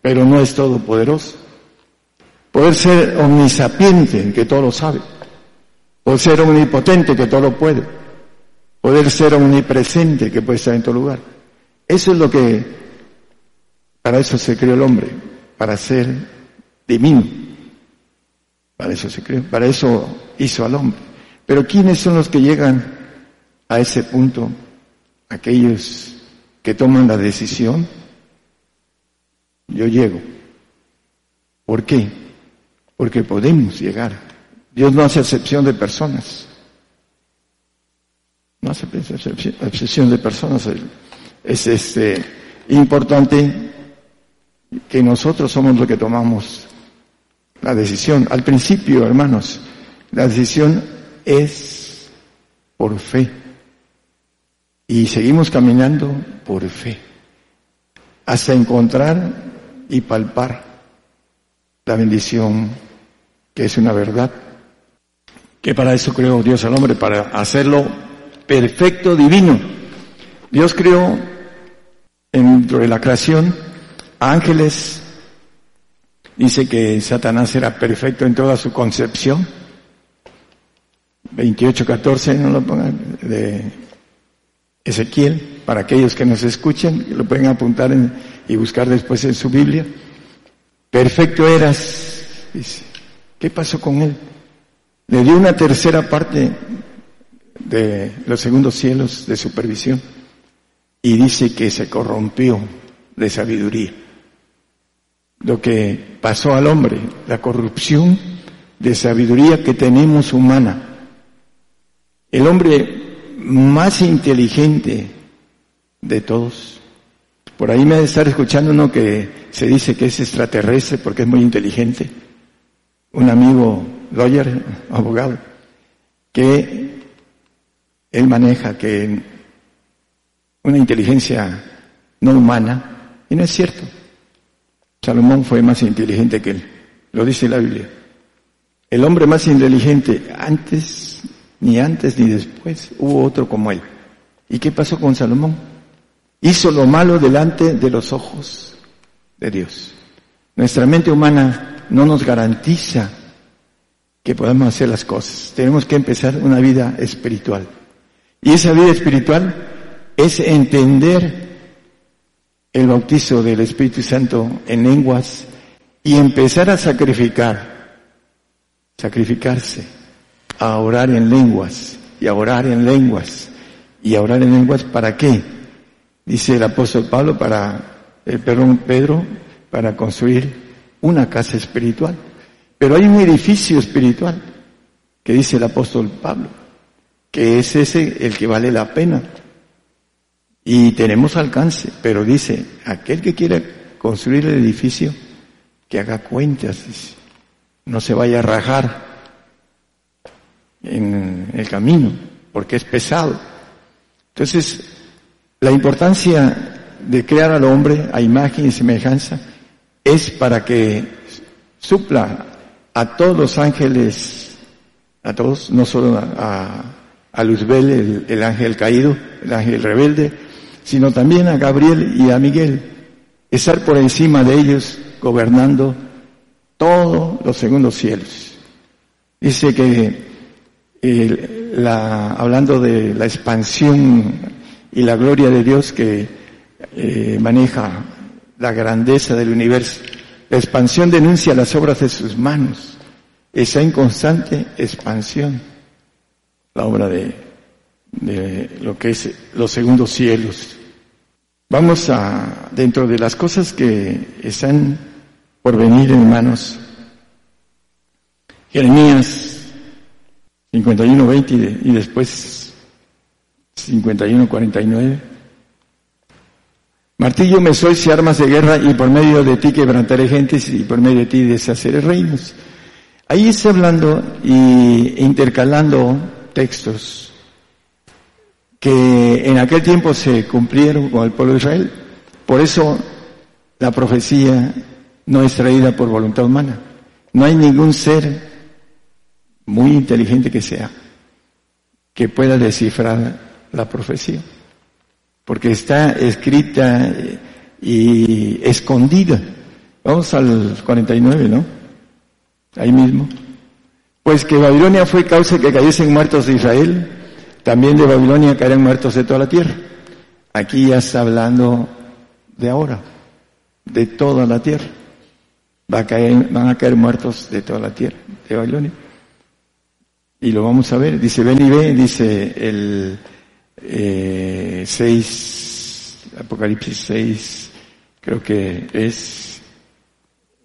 pero no es todopoderoso. Poder ser omnisapiente, que todo lo sabe. Poder ser omnipotente, que todo lo puede poder ser omnipresente que puede estar en todo lugar. Eso es lo que, para eso se creó el hombre, para ser divino. Para eso se creó, para eso hizo al hombre. Pero ¿quiénes son los que llegan a ese punto? Aquellos que toman la decisión. Yo llego. ¿Por qué? Porque podemos llegar. Dios no hace excepción de personas. No hace obsesión de personas. Es este, importante que nosotros somos los que tomamos la decisión. Al principio, hermanos, la decisión es por fe. Y seguimos caminando por fe. Hasta encontrar y palpar la bendición que es una verdad. Que para eso creó Dios al hombre, para hacerlo perfecto divino. Dios creó dentro de la creación ángeles. Dice que Satanás era perfecto en toda su concepción. 28, 14, no lo pongan, de Ezequiel, para aquellos que nos escuchen, lo pueden apuntar y buscar después en su Biblia. Perfecto eras, dice. ¿Qué pasó con él? Le dio una tercera parte de los segundos cielos de supervisión. y dice que se corrompió de sabiduría. Lo que pasó al hombre, la corrupción de sabiduría que tenemos humana. El hombre más inteligente de todos. Por ahí me ha de estar escuchando uno que se dice que es extraterrestre porque es muy inteligente. Un amigo lawyer, abogado, que él maneja que una inteligencia no humana, y no es cierto. Salomón fue más inteligente que él, lo dice la Biblia. El hombre más inteligente antes, ni antes ni después, hubo otro como él. ¿Y qué pasó con Salomón? Hizo lo malo delante de los ojos de Dios. Nuestra mente humana no nos garantiza que podamos hacer las cosas. Tenemos que empezar una vida espiritual. Y esa vida espiritual es entender el bautizo del Espíritu Santo en lenguas y empezar a sacrificar, sacrificarse, a orar en lenguas y a orar en lenguas y a orar en lenguas para qué? Dice el apóstol Pablo para el perdón Pedro para construir una casa espiritual. Pero hay un edificio espiritual que dice el apóstol Pablo, que es ese el que vale la pena. Y tenemos alcance, pero dice, aquel que quiera construir el edificio, que haga cuentas, no se vaya a rajar en el camino, porque es pesado. Entonces, la importancia de crear al hombre a imagen y semejanza es para que supla a todos los ángeles, a todos, no solo a, a, Luzbel, el, ángel caído, el ángel rebelde, sino también a Gabriel y a Miguel, estar por encima de ellos gobernando todos los segundos cielos. Dice que la, hablando de la expansión y la gloria de Dios que eh, maneja la grandeza del universo, la expansión denuncia las obras de sus manos. Esa en constante expansión. La obra de, de lo que es los segundos cielos. Vamos a, dentro de las cosas que están por venir, hermanos, Jeremías 51, 20 y después 51, 49. Martillo me soy si armas de guerra y por medio de ti quebrantaré gentes y por medio de ti deshaceré reinos. Ahí está hablando y intercalando textos que en aquel tiempo se cumplieron con el pueblo de Israel. Por eso la profecía no es traída por voluntad humana. No hay ningún ser muy inteligente que sea que pueda descifrar la profecía porque está escrita y escondida. Vamos al 49, ¿no? Ahí mismo. Pues que Babilonia fue causa que cayesen muertos de Israel, también de Babilonia caerán muertos de toda la tierra. Aquí ya está hablando de ahora, de toda la tierra. Va a caer, van a caer muertos de toda la tierra, de Babilonia. Y lo vamos a ver, dice, ven y ve, dice el, eh, 6, Apocalipsis 6, creo que es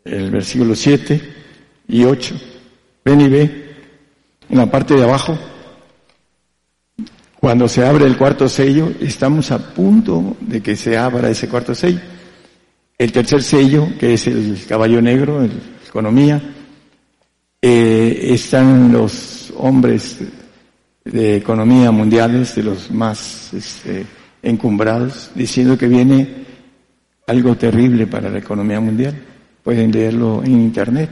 el versículo 7 y 8. Ven y ve en la parte de abajo. Cuando se abre el cuarto sello, estamos a punto de que se abra ese cuarto sello. El tercer sello, que es el caballo negro, el economía, eh, están los hombres de economía mundiales, de los más este, encumbrados, diciendo que viene algo terrible para la economía mundial. Pueden leerlo en internet.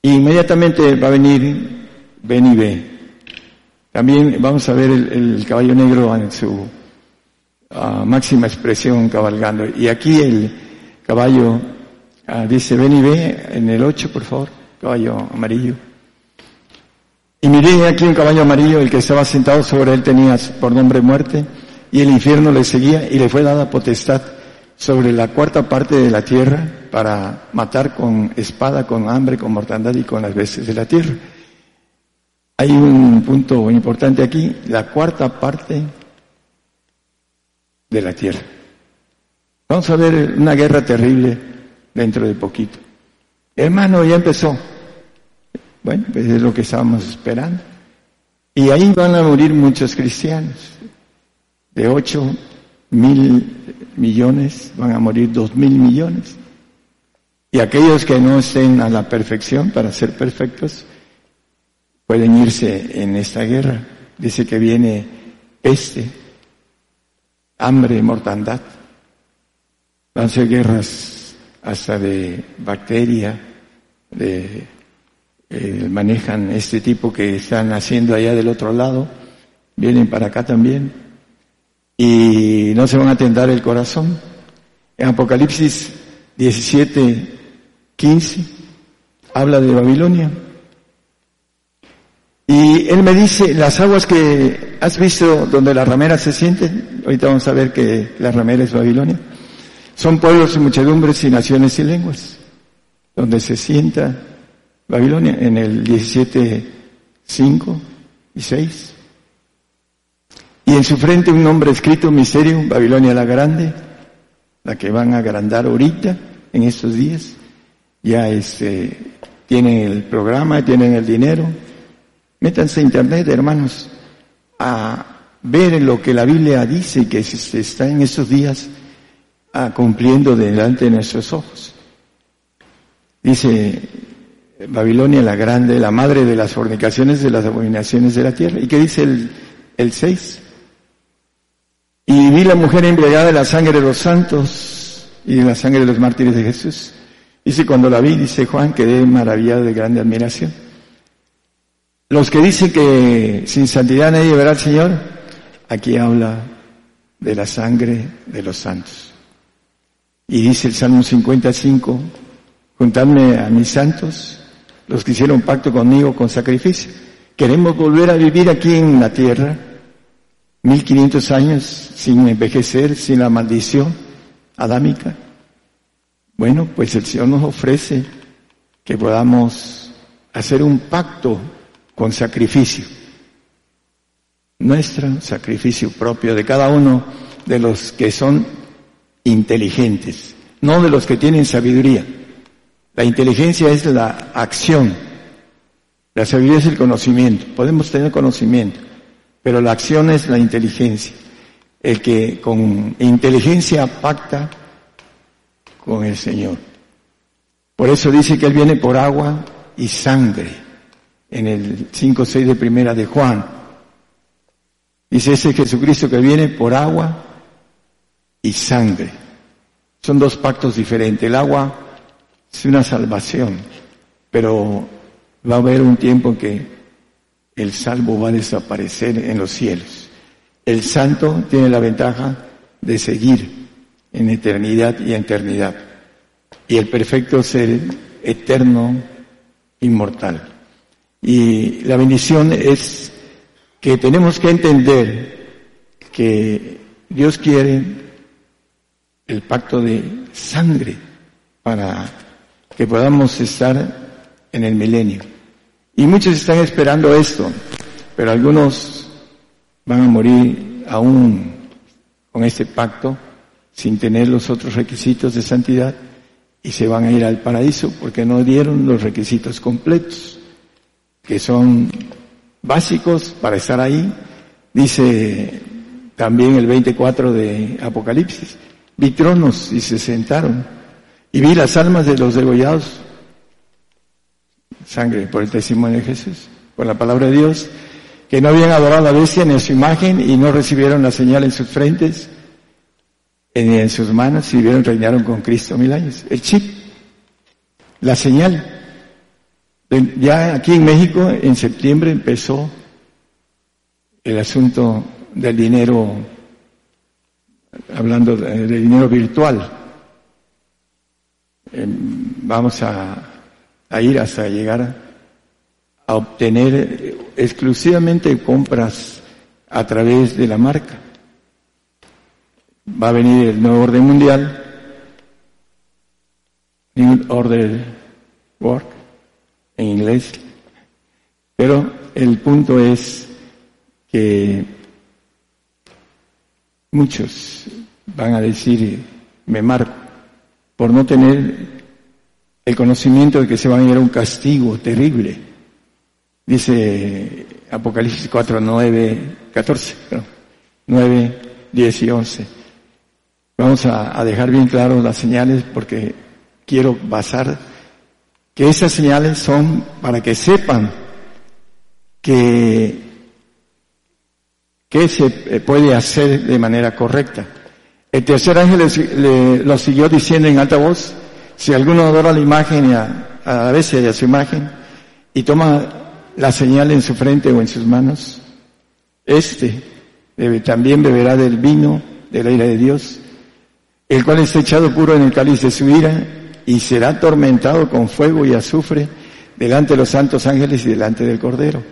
Inmediatamente va a venir ven y ve. También vamos a ver el, caballo negro en su ah, máxima expresión cabalgando. Y aquí el caballo ah, dice ven y ve en el 8, por favor, caballo amarillo. Y miré aquí un caballo amarillo, el que estaba sentado sobre él tenía por nombre muerte, y el infierno le seguía y le fue dada potestad sobre la cuarta parte de la tierra para matar con espada, con hambre, con mortandad y con las bestias de la tierra. Hay un punto importante aquí, la cuarta parte de la tierra. Vamos a ver una guerra terrible dentro de poquito. Hermano, ya empezó. Bueno, pues es lo que estábamos esperando. Y ahí van a morir muchos cristianos. De ocho mil millones van a morir dos mil millones. Y aquellos que no estén a la perfección para ser perfectos pueden irse en esta guerra. Dice que viene peste, hambre, mortandad. Van a ser guerras hasta de bacteria, de eh, manejan este tipo que están haciendo allá del otro lado, vienen para acá también y no se van a atender el corazón. En Apocalipsis 17, 15 habla de Babilonia. Y él me dice, las aguas que has visto donde las rameras se sienten, ahorita vamos a ver que la ramera es Babilonia, son pueblos y muchedumbres y naciones y lenguas, donde se sienta Babilonia en el 17, 5 y 6. Y en su frente un nombre escrito, misterio, Babilonia la Grande, la que van a agrandar ahorita, en estos días. Ya este, tienen el programa, tienen el dinero. Métanse a internet, hermanos, a ver lo que la Biblia dice que se está en estos días ah, cumpliendo delante de nuestros ojos. Dice Babilonia la grande, la madre de las fornicaciones, de las abominaciones de la tierra. ¿Y qué dice el, el 6? Y vi la mujer embriagada de la sangre de los santos y de la sangre de los mártires de Jesús. Dice, cuando la vi, dice Juan, quedé maravillado de grande admiración. Los que dicen que sin santidad nadie verá al Señor, aquí habla de la sangre de los santos. Y dice el Salmo 55, juntadme a mis santos los que hicieron pacto conmigo con sacrificio. Queremos volver a vivir aquí en la tierra, 1500 años sin envejecer, sin la maldición adámica. Bueno, pues el Señor nos ofrece que podamos hacer un pacto con sacrificio. Nuestro sacrificio propio de cada uno de los que son inteligentes, no de los que tienen sabiduría. La inteligencia es la acción. La sabiduría es el conocimiento. Podemos tener conocimiento, pero la acción es la inteligencia. El que con inteligencia pacta con el Señor. Por eso dice que Él viene por agua y sangre. En el 5.6 de primera de Juan. Dice ese Jesucristo que viene por agua y sangre. Son dos pactos diferentes. El agua es una salvación, pero va a haber un tiempo en que el salvo va a desaparecer en los cielos. El santo tiene la ventaja de seguir en eternidad y eternidad. Y el perfecto ser eterno, inmortal. Y la bendición es que tenemos que entender que Dios quiere el pacto de sangre para que podamos estar en el milenio. Y muchos están esperando esto, pero algunos van a morir aún con este pacto sin tener los otros requisitos de santidad y se van a ir al paraíso porque no dieron los requisitos completos, que son básicos para estar ahí. Dice también el 24 de Apocalipsis, vi tronos y se sentaron y vi las almas de los degollados, sangre por el testimonio de Jesús, por la palabra de Dios, que no habían adorado a la bestia ni su imagen y no recibieron la señal en sus frentes ni en sus manos y vieron reinaron con Cristo mil años. El chip, la señal. Ya aquí en México en septiembre empezó el asunto del dinero, hablando del dinero virtual. Vamos a, ir hasta llegar a obtener exclusivamente compras a través de la marca. Va a venir el nuevo orden mundial, New Order Work, en inglés, pero el punto es que muchos van a decir, me marco, por no tener el conocimiento de que se va a ir a un castigo terrible. Dice Apocalipsis 4, 9, 14, 9, 10 y 11. Vamos a, a dejar bien claro las señales porque quiero basar que esas señales son para que sepan que qué se puede hacer de manera correcta. El tercer ángel lo siguió diciendo en alta voz, si alguno adora la imagen a, a y a su imagen y toma la señal en su frente o en sus manos, este también beberá del vino de la ira de Dios, el cual está echado puro en el cáliz de su ira y será atormentado con fuego y azufre delante de los santos ángeles y delante del Cordero.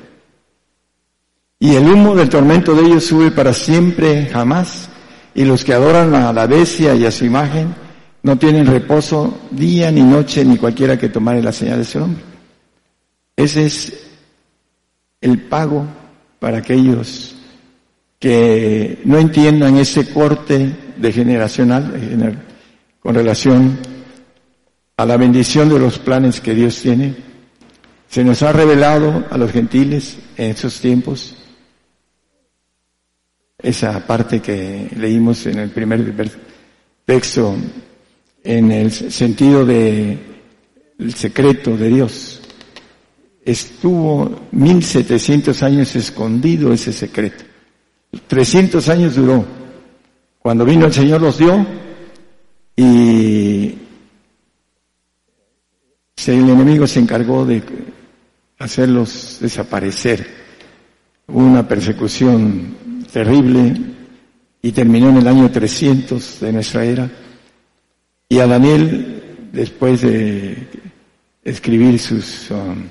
Y el humo del tormento de ellos sube para siempre, jamás, y los que adoran a la bestia y a su imagen no tienen reposo día ni noche ni cualquiera que tomare la señal de ese nombre. Ese es el pago para aquellos que no entiendan ese corte de generacional con relación a la bendición de los planes que Dios tiene. Se nos ha revelado a los gentiles en esos tiempos esa parte que leímos en el primer texto en el sentido de el secreto de Dios. Estuvo 1700 años escondido ese secreto. 300 años duró. Cuando vino el Señor los dio y el enemigo se encargó de hacerlos desaparecer. Hubo una persecución terrible y terminó en el año 300 de nuestra era. Y a Daniel, después de escribir sus, um,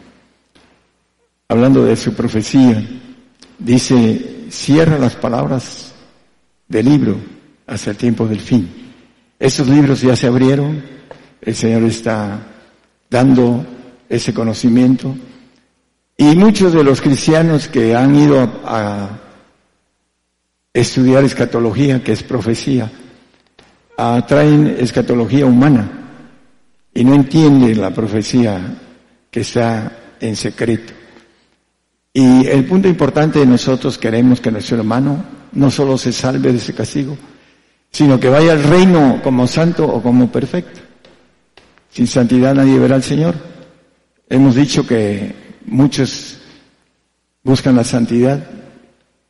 hablando de su profecía, dice, cierra las palabras del libro hasta el tiempo del fin. Esos libros ya se abrieron, el Señor está dando ese conocimiento. Y muchos de los cristianos que han ido a, estudiar escatología, que es profecía, traen escatología humana y no entienden la profecía que está en secreto. Y el punto importante de nosotros queremos que nuestro hermano no solo se salve de ese castigo, sino que vaya al reino como santo o como perfecto. Sin santidad nadie verá al Señor. Hemos dicho que muchos buscan la santidad,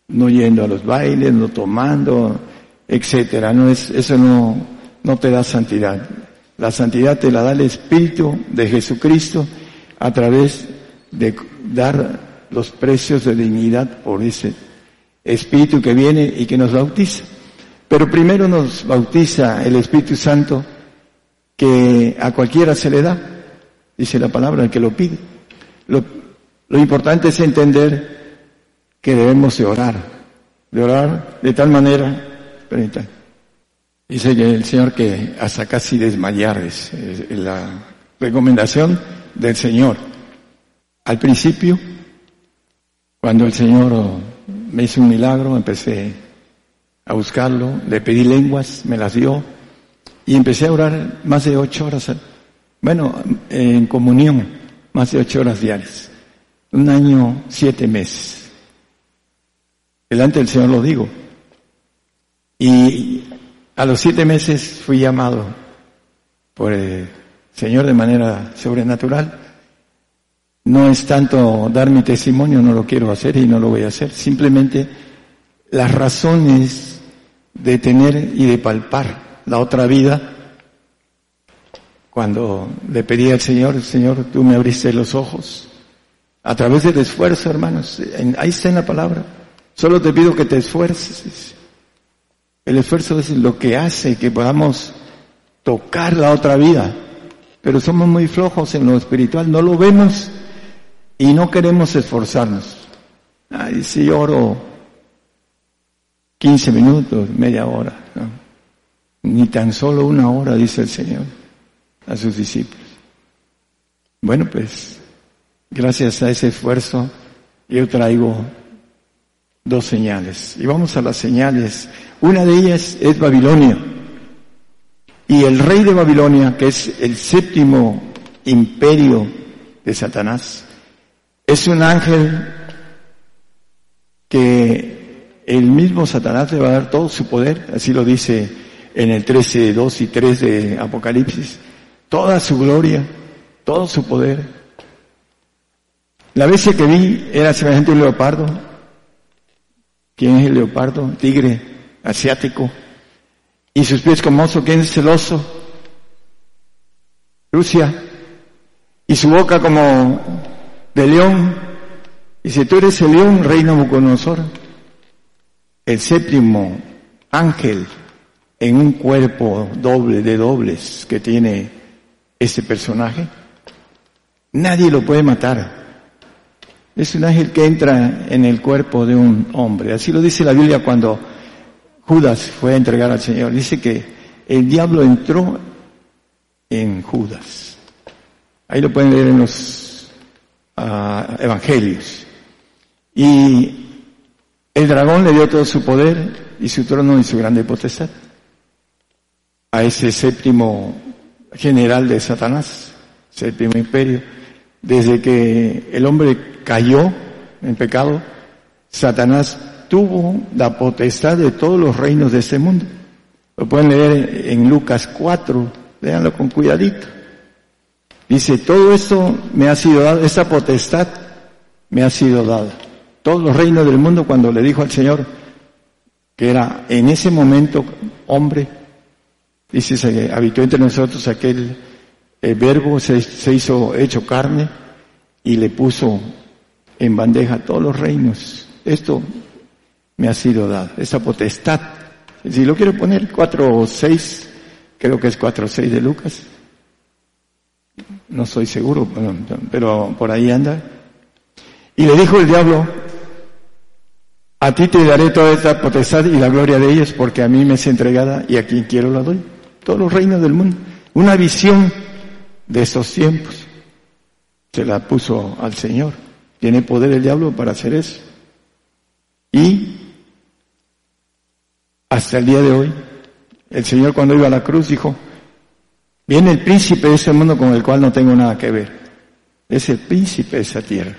no yendo a los bailes, no tomando, etcétera. No es, eso no, no te da santidad. La santidad te la da el Espíritu de Jesucristo a través de dar los precios de dignidad por ese Espíritu que viene y que nos bautiza. Pero primero nos bautiza el Espíritu Santo que a cualquiera se le da, dice la palabra, el que lo pide. Lo, importante es entender que debemos de orar, de orar de tal manera, dice que el Señor que hasta casi desmayar es, la recomendación del Señor. Al principio, cuando el Señor me hizo un milagro, empecé a buscarlo, le pedí lenguas, me las dio, y empecé a orar más de ocho horas, bueno, en comunión, más de ocho horas diarias. Un año, siete meses. Delante del Señor lo digo. Y a los siete meses fui llamado por el Señor de manera sobrenatural. No es tanto dar mi testimonio, no lo quiero hacer y no lo voy a hacer. Simplemente las razones de tener y de palpar la otra vida, cuando le pedí al Señor, Señor, tú me abriste los ojos, a través del esfuerzo, hermanos, ahí está en la palabra, solo te pido que te esfuerces. El esfuerzo es lo que hace que podamos tocar la otra vida, pero somos muy flojos en lo espiritual, no lo vemos y no queremos esforzarnos. Ay, si oro 15 minutos, media hora. ¿no? Ni tan solo una hora, dice el Señor a sus discípulos. Bueno, pues gracias a ese esfuerzo yo traigo dos señales. Y vamos a las señales. Una de ellas es Babilonia. Y el rey de Babilonia, que es el séptimo imperio de Satanás, es un ángel que el mismo Satanás le va a dar todo su poder, así lo dice en el 13, 2 y 3 de Apocalipsis, toda su gloria, todo su poder. La bestia que vi era semejante a un leopardo. ¿Quién es el leopardo? Tigre asiático. Y sus pies como oso, ¿quién es el oso? Rusia. Y su boca como de león. Y si tú eres el león, reino Nabucodonosor, el séptimo ángel en un cuerpo doble de dobles que tiene ese personaje, nadie lo puede matar. Es un ángel que entra en el cuerpo de un hombre. Así lo dice la Biblia cuando Judas fue a entregar al Señor. Dice que el diablo entró en Judas. Ahí lo pueden leer en los ah, evangelios. Y el dragón le dio todo su poder y su trono y su grande potestad a ese séptimo general de Satanás, séptimo imperio. Desde que el hombre cayó en pecado, Satanás tuvo la potestad de todos los reinos de este mundo. Lo pueden leer en Lucas 4, léanlo con cuidadito. Dice, todo esto me ha sido dado, esta potestad me ha sido dada. Todos los reinos del mundo cuando le dijo al Señor que era en ese momento hombre, dice, se habitó entre nosotros aquel el verbo, se, se hizo hecho carne y le puso en bandeja todos los reinos. Esto me ha sido dado, esa potestad. Si lo quiero poner, cuatro o seis, creo que es cuatro o seis de Lucas. No soy seguro, pero por ahí anda. Y le dijo el diablo, a ti te daré toda esta potestad y la gloria de ellos porque a mí me es entregada y a quien quiero la doy. Todos los reinos del mundo. Una visión de esos tiempos se la puso al Señor. Tiene poder el diablo para hacer eso. Y hasta el día de hoy, el Señor cuando iba a la cruz dijo, viene el príncipe de ese mundo con el cual no tengo nada que ver. Es el príncipe de esa tierra.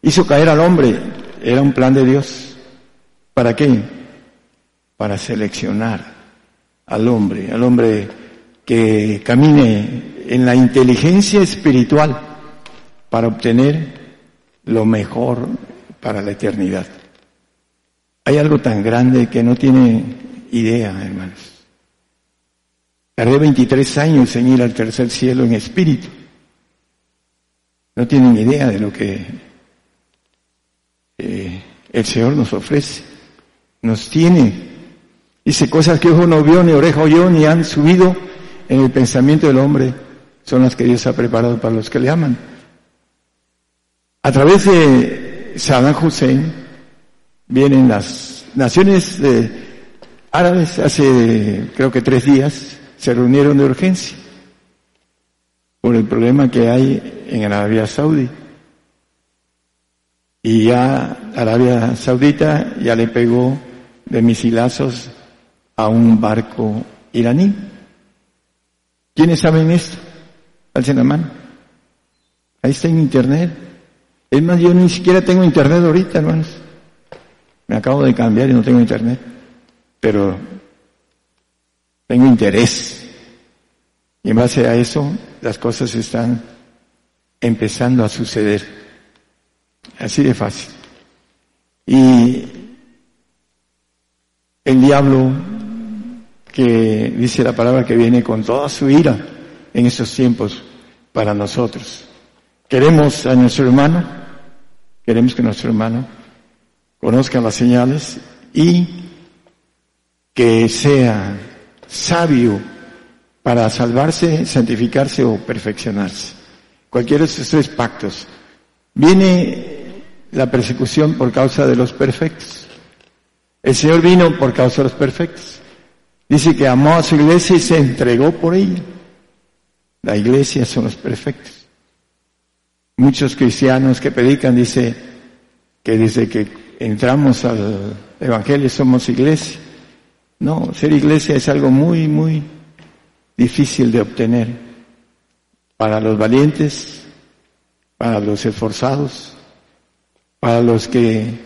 Hizo caer al hombre, era un plan de Dios. ¿Para qué? Para seleccionar al hombre, al hombre que camine en la inteligencia espiritual para obtener lo mejor para la eternidad. Hay algo tan grande que no tiene idea, hermanos. Tardé 23 años en ir al tercer cielo en espíritu. No tienen idea de lo que eh, el Señor nos ofrece. Nos tiene. Dice cosas que ojo no vio, ni oreja oyó, ni han subido en el pensamiento del hombre. Son las que Dios ha preparado para los que le aman. A través de Saddam Hussein vienen las naciones árabes hace creo que tres días se reunieron de urgencia por el problema que hay en Arabia Saudí. Y ya Arabia Saudita ya le pegó de misilazos a un barco iraní. ¿Quiénes saben esto? Alcen la mano. Ahí está en internet. Es más, yo ni siquiera tengo internet ahorita, hermanos. Me acabo de cambiar y no tengo internet. Pero tengo interés. Y en base a eso, las cosas están empezando a suceder. Así de fácil. Y el diablo, que dice la palabra que viene con toda su ira en estos tiempos para nosotros. Queremos a nuestro hermano, queremos que nuestro hermano conozca las señales y que sea sabio para salvarse, santificarse o perfeccionarse. Cualquiera de esos tres pactos. Viene la persecución por causa de los perfectos. El Señor vino por causa de los perfectos. Dice que amó a su iglesia y se entregó por ella. La iglesia son los perfectos. Muchos cristianos que predican dice que desde que entramos al Evangelio somos iglesia. No, ser iglesia es algo muy, muy difícil de obtener para los valientes, para los esforzados, para los que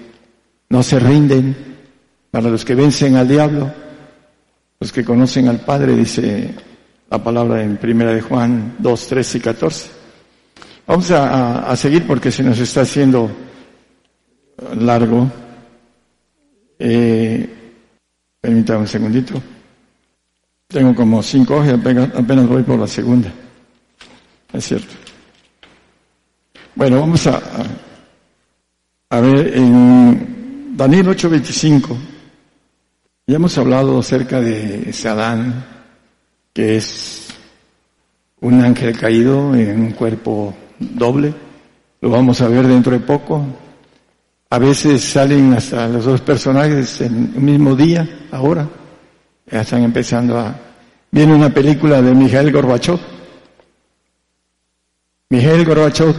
no se rinden, para los que vencen al diablo, los que conocen al Padre, dice la palabra en primera de Juan 2, 13 y 14. Vamos a, a seguir porque se nos está haciendo largo. Eh, permítame un segundito. Tengo como cinco hojas, apenas, apenas voy por la segunda. Es cierto. Bueno, vamos a, a ver en Daniel 8:25. Ya hemos hablado acerca de Sadán, que es un ángel caído en un cuerpo doble. Lo vamos a ver dentro de poco. A veces salen hasta los dos personajes en el mismo día, ahora. Ya están empezando a... Viene una película de Mijael Gorbachev. Mijael Gorbachev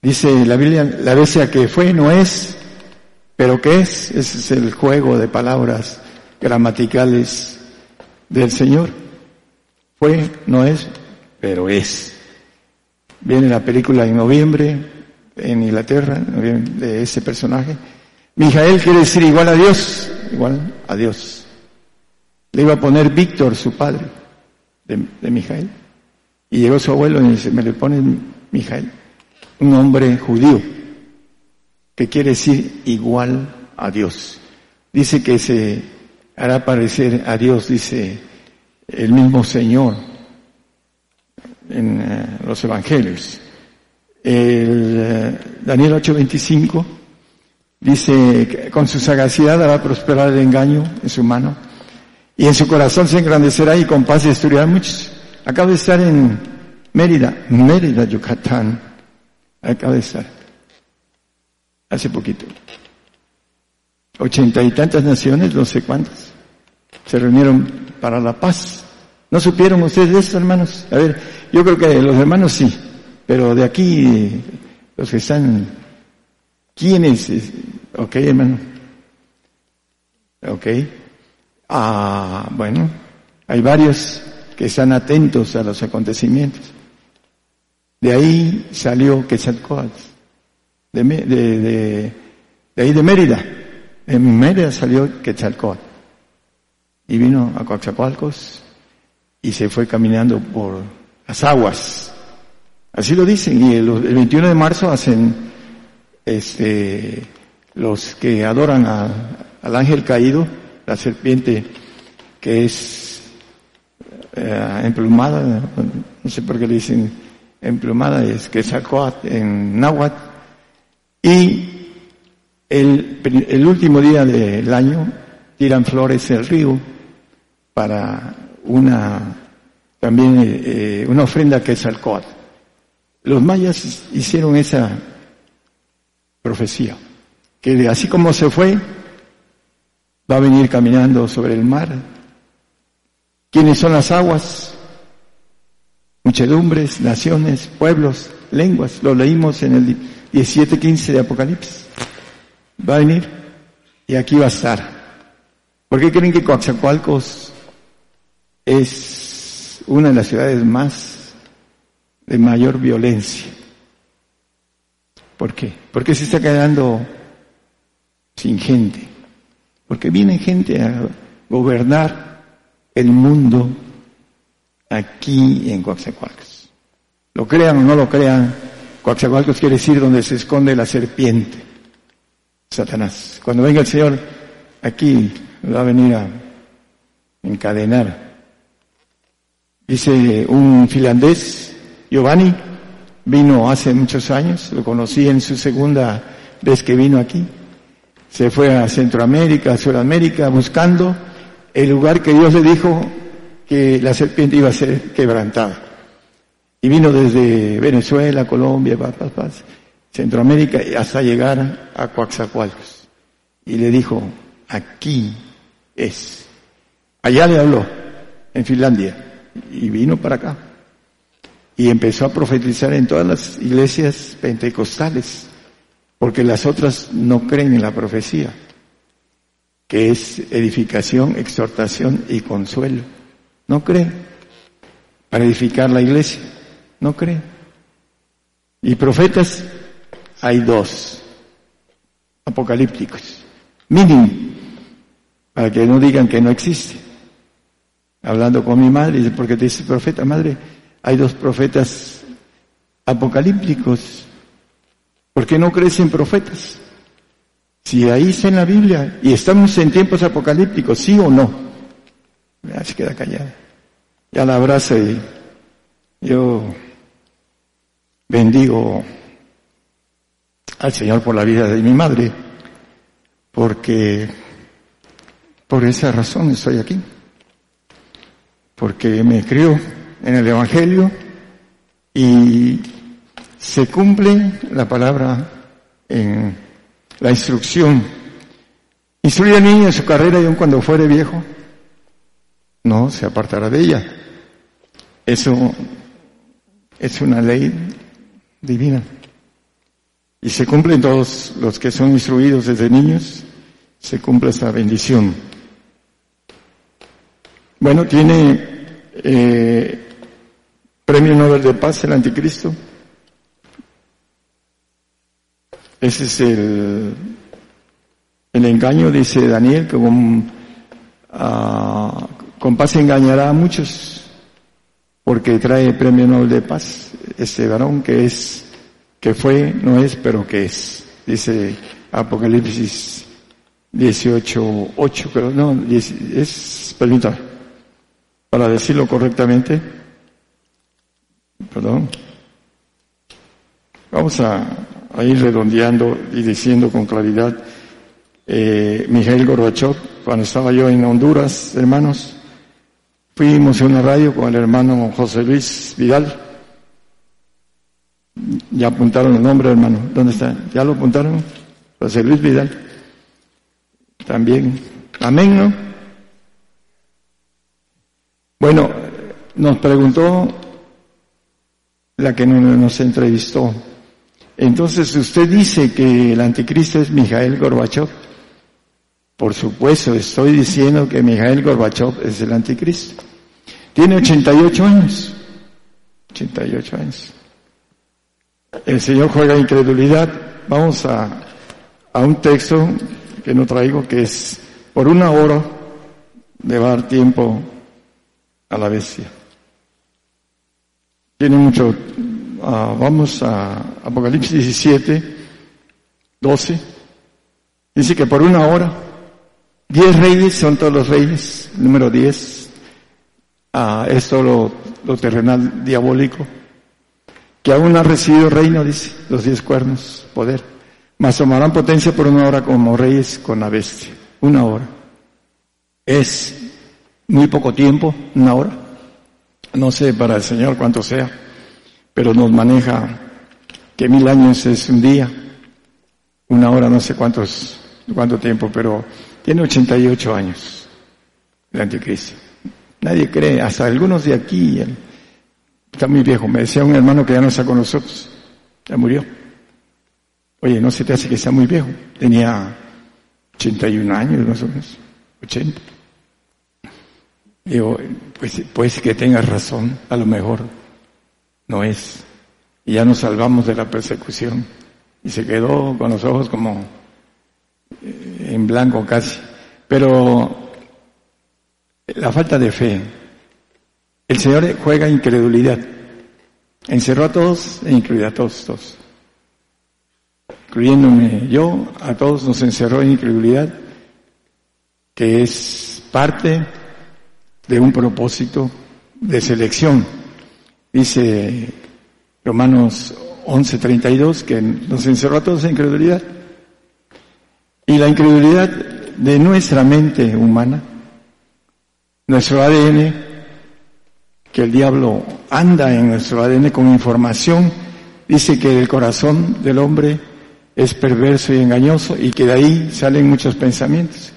dice la Biblia, la bestia que fue no es, pero que es, ese es el juego de palabras gramaticales del Señor. Fue, no es, pero es. Viene la película en noviembre, en Inglaterra, de ese personaje. Mijael quiere decir igual a Dios, igual a Dios. Le iba a poner Víctor, su padre, de, de Mijael. Y llegó su abuelo y dice, me le pone Mijael, un hombre judío, que quiere decir igual a Dios. Dice que se hará parecer a Dios, dice el mismo Señor en eh, los evangelios. El eh, Daniel 8:25 dice que con su sagacidad hará prosperar el engaño en su mano y en su corazón se engrandecerá y con paz destruirá muchos. Acabo de estar en Mérida, Mérida, Yucatán. Acabo de estar. Hace poquito. Ochenta y tantas naciones, no sé cuántas, se reunieron para la paz. ¿No supieron ustedes de eso, hermanos? A ver, yo creo que los hermanos sí. Pero de aquí, los que están, ¿quiénes? Ok, hermano. Ok. Ah, bueno, hay varios que están atentos a los acontecimientos. De ahí salió Quetzalcóatl, de, de, de, ahí de Mérida. En Mérida salió Quetzalcóatl. Y vino a Coaxacualcos y se fue caminando por las aguas Así lo dicen, y el, 21 de marzo hacen este, los que adoran al ángel caído, la serpiente que es eh, emplumada, no sé por qué dicen emplumada, es que sacó en náhuatl, y el, el último día del año tiran flores al río para una, también eh, una ofrenda que es alcohol. Los mayas hicieron esa profecía, que así como se fue, va a venir caminando sobre el mar. ¿Quiénes son las aguas? Muchedumbres, naciones, pueblos, lenguas. Lo leímos en el 17-15 de Apocalipsis. Va a venir y aquí va a estar. ¿Por qué creen que Coatzacoalcos es una de las ciudades más de mayor violencia. ¿Por qué? Porque se está quedando sin gente. Porque viene gente a gobernar el mundo aquí en Coaxacualcos. Lo crean o no lo crean, Coaxacualcos quiere decir donde se esconde la serpiente, Satanás. Cuando venga el Señor, aquí va a venir a encadenar. Dice un finlandés, Giovanni vino hace muchos años, lo conocí en su segunda vez que vino aquí. Se fue a Centroamérica, a Sudamérica, buscando el lugar que Dios le dijo que la serpiente iba a ser quebrantada. Y vino desde Venezuela, Colombia, Centroamérica, hasta llegar a Coaxacualcos. Y le dijo, aquí es. Allá le habló, en Finlandia, y vino para acá y empezó a profetizar en todas las iglesias pentecostales, porque las otras no creen en la profecía, que es edificación, exhortación y consuelo. No creen para edificar la iglesia, no creen. Y profetas hay dos, apocalípticos, mínimo, para que no digan que no existe. Hablando con mi madre, porque te dice profeta, madre, hay dos profetas apocalípticos. ¿Por qué no crees en profetas? Si ahí está en la Biblia y estamos en tiempos apocalípticos, ¿sí o no? Se queda callada. Ya la abraza y yo bendigo al Señor por la vida de mi madre, porque por esa razón estoy aquí, porque me crió en el Evangelio y se cumple la palabra en la instrucción. Instruye al niño en su carrera y aun cuando fuere viejo, no se apartará de ella. Eso es una ley divina. Y se cumplen todos los que son instruidos desde niños, se cumple esta bendición. Bueno, tiene eh, premio Nobel de Paz el anticristo. Ese es el, el engaño, dice Daniel, que con, uh, con paz engañará a muchos, porque trae premio Nobel de Paz, este varón que es, que fue, no es, pero que es, dice Apocalipsis 18, 8, pero no, es, permítame, para decirlo correctamente, perdón, vamos a, ahí redondeando y diciendo con claridad, eh, Miguel Gorbachev, cuando estaba yo en Honduras, hermanos, fuimos a una radio con el hermano José Luis Vidal. Ya apuntaron el nombre, hermano. ¿Dónde está? ¿Ya lo apuntaron? José Luis Vidal. También. Amén, ¿no? Bueno, nos preguntó la que nos entrevistó, entonces usted dice que el anticristo es Mijael Gorbachev. Por supuesto, estoy diciendo que Mijael Gorbachev es el anticristo. Tiene 88 años. 88 años. El Señor juega incredulidad. Vamos a, a un texto que no traigo, que es por una hora le tiempo a la bestia. Tiene mucho. Ah, vamos a Apocalipsis 17, 12. Dice que por una hora, diez reyes son todos los reyes, número 10 a esto lo, terrenal diabólico, que aún ha recibido reino, dice, los diez cuernos, poder, mas tomarán potencia por una hora como reyes con la bestia, una hora. Es muy poco tiempo, una hora, no sé para el Señor cuánto sea, pero nos maneja que mil años es un día, una hora no sé cuántos, cuánto tiempo, pero tiene 88 años el anticristo. Nadie cree, hasta algunos de aquí, está muy viejo, me decía un hermano que ya no está con nosotros, ya murió. Oye, no se te hace que sea muy viejo, tenía 81 años más o menos, 80. Digo, pues, pues que tengas razón, a lo mejor no es. Y ya nos salvamos de la persecución. Y se quedó con los ojos como eh, en blanco casi. Pero la falta de fe. El Señor juega incredulidad. Encerró a todos e incluyó a todos, todos. Incluyéndome yo, a todos nos encerró en incredulidad, que es parte de un propósito de selección Dice Romanos 11:32 que nos encerró a todos en incredulidad. Y la incredulidad de nuestra mente humana, nuestro ADN, que el diablo anda en nuestro ADN con información, dice que el corazón del hombre es perverso y engañoso y que de ahí salen muchos pensamientos.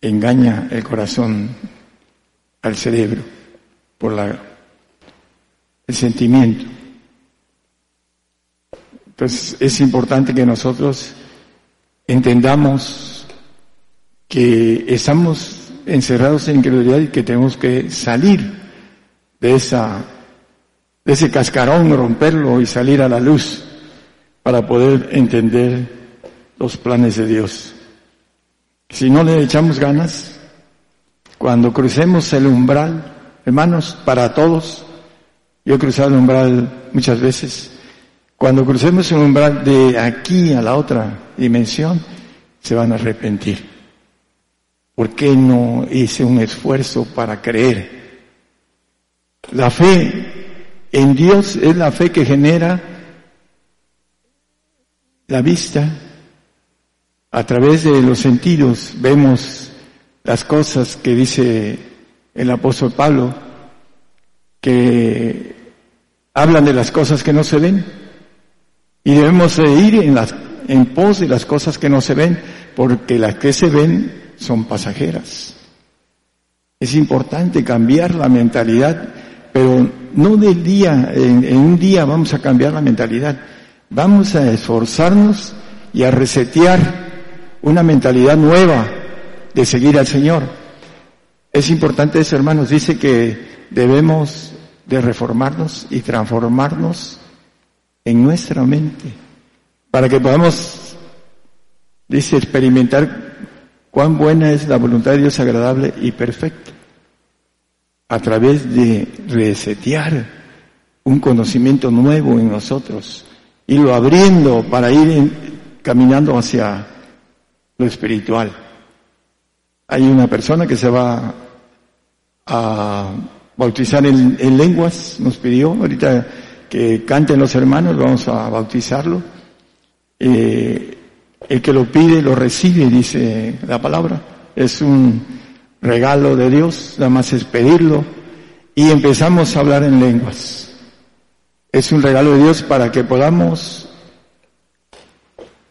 Engaña el corazón al cerebro por la el sentimiento. Entonces es importante que nosotros entendamos que estamos encerrados en incredulidad y que tenemos que salir de esa, de ese cascarón, romperlo y salir a la luz para poder entender los planes de Dios. Si no le echamos ganas, cuando crucemos el umbral, hermanos, para todos, yo he cruzado el umbral muchas veces, cuando crucemos el umbral de aquí a la otra dimensión, se van a arrepentir. ¿Por qué no hice un esfuerzo para creer? La fe en Dios es la fe que genera la vista. A través de los sentidos vemos las cosas que dice el apóstol Pablo, que hablan de las cosas que no se ven. Y debemos de ir en, las, en pos de las cosas que no se ven, porque las que se ven son pasajeras. Es importante cambiar la mentalidad, pero no del día, en, un día vamos a cambiar la mentalidad. Vamos a esforzarnos y a resetear una mentalidad nueva de seguir al Señor. Es importante eso, hermanos. Dice que debemos de reformarnos y transformarnos en nuestra mente para que podamos, dice, experimentar cuán buena es la voluntad de Dios agradable y perfecta a través de resetear un conocimiento nuevo en nosotros, irlo abriendo para ir caminando hacia lo espiritual. Hay una persona que se va a bautizar en, lenguas, nos pidió, ahorita que canten los hermanos, vamos a bautizarlo. Eh, el que lo pide lo recibe, dice la palabra. Es un regalo de Dios, nada más es pedirlo y empezamos a hablar en lenguas. Es un regalo de Dios para que podamos,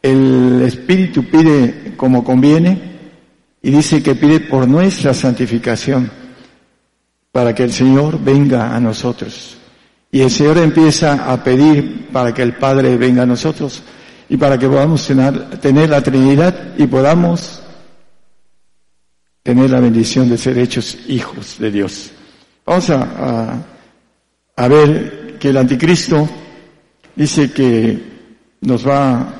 el Espíritu pide como conviene y dice que pide por nuestra santificación para que el Señor venga a nosotros. Y el Señor empieza a pedir para que el Padre venga a nosotros y para que podamos tener, la Trinidad y podamos tener la bendición de ser hechos hijos de Dios. Vamos a, a, ver que el anticristo dice que nos va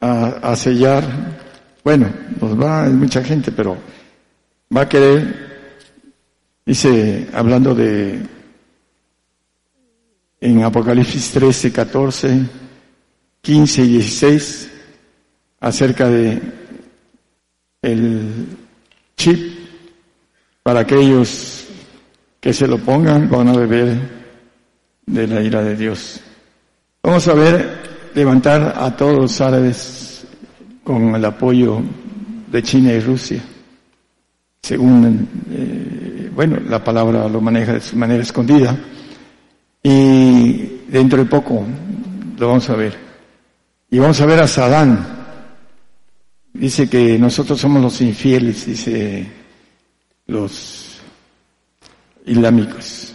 a, a sellar, bueno, nos va, hay mucha gente, pero va a querer Dice, hablando de, en Apocalipsis 13, 14, 15 y 16, acerca de el chip para aquellos que se lo pongan van a beber de la ira de Dios. Vamos a ver levantar a todos los árabes con el apoyo de China y Rusia, según eh, bueno, la palabra lo maneja de manera escondida. Y dentro de poco lo vamos a ver. Y vamos a ver a Sadán. Dice que nosotros somos los infieles, dice los islámicos.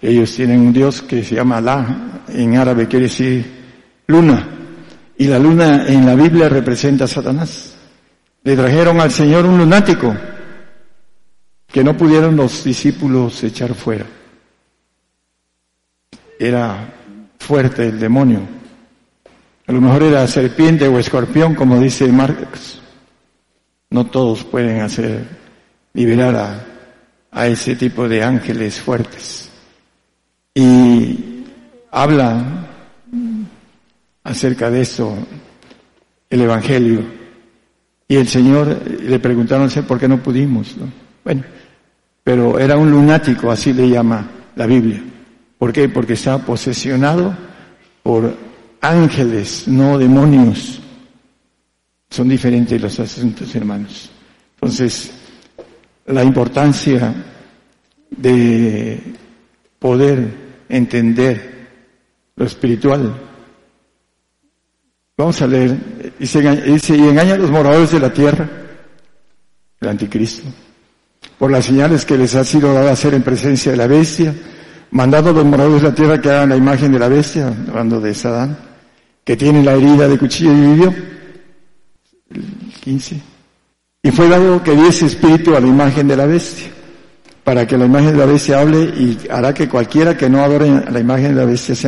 Ellos tienen un Dios que se llama Alá, en árabe quiere decir luna. Y la luna en la Biblia representa a Satanás. Le trajeron al Señor un lunático que no pudieron los discípulos echar fuera. Era fuerte el demonio. A lo mejor era serpiente o escorpión, como dice Marx. No todos pueden hacer liberar a, a ese tipo de ángeles fuertes. Y habla acerca de eso el Evangelio. Y el Señor le preguntaron por qué no pudimos. Bueno, pero era un lunático, así le llama la Biblia. ¿Por qué? Porque estaba posesionado por ángeles, no demonios. Son diferentes los asuntos, hermanos. Entonces, la importancia de poder entender lo espiritual. Vamos a leer, dice, dice, y engaña a los moradores de la tierra, el anticristo por las señales que les ha sido dado a hacer en presencia de la bestia, mandado a los moradores de la tierra que hagan la imagen de la bestia, hablando de Sadán, que tiene la herida de cuchillo y vivió. El 15. Y fue dado que diese espíritu a la imagen de la bestia, para que la imagen de la bestia hable y hará que cualquiera que no adore la imagen de la bestia sea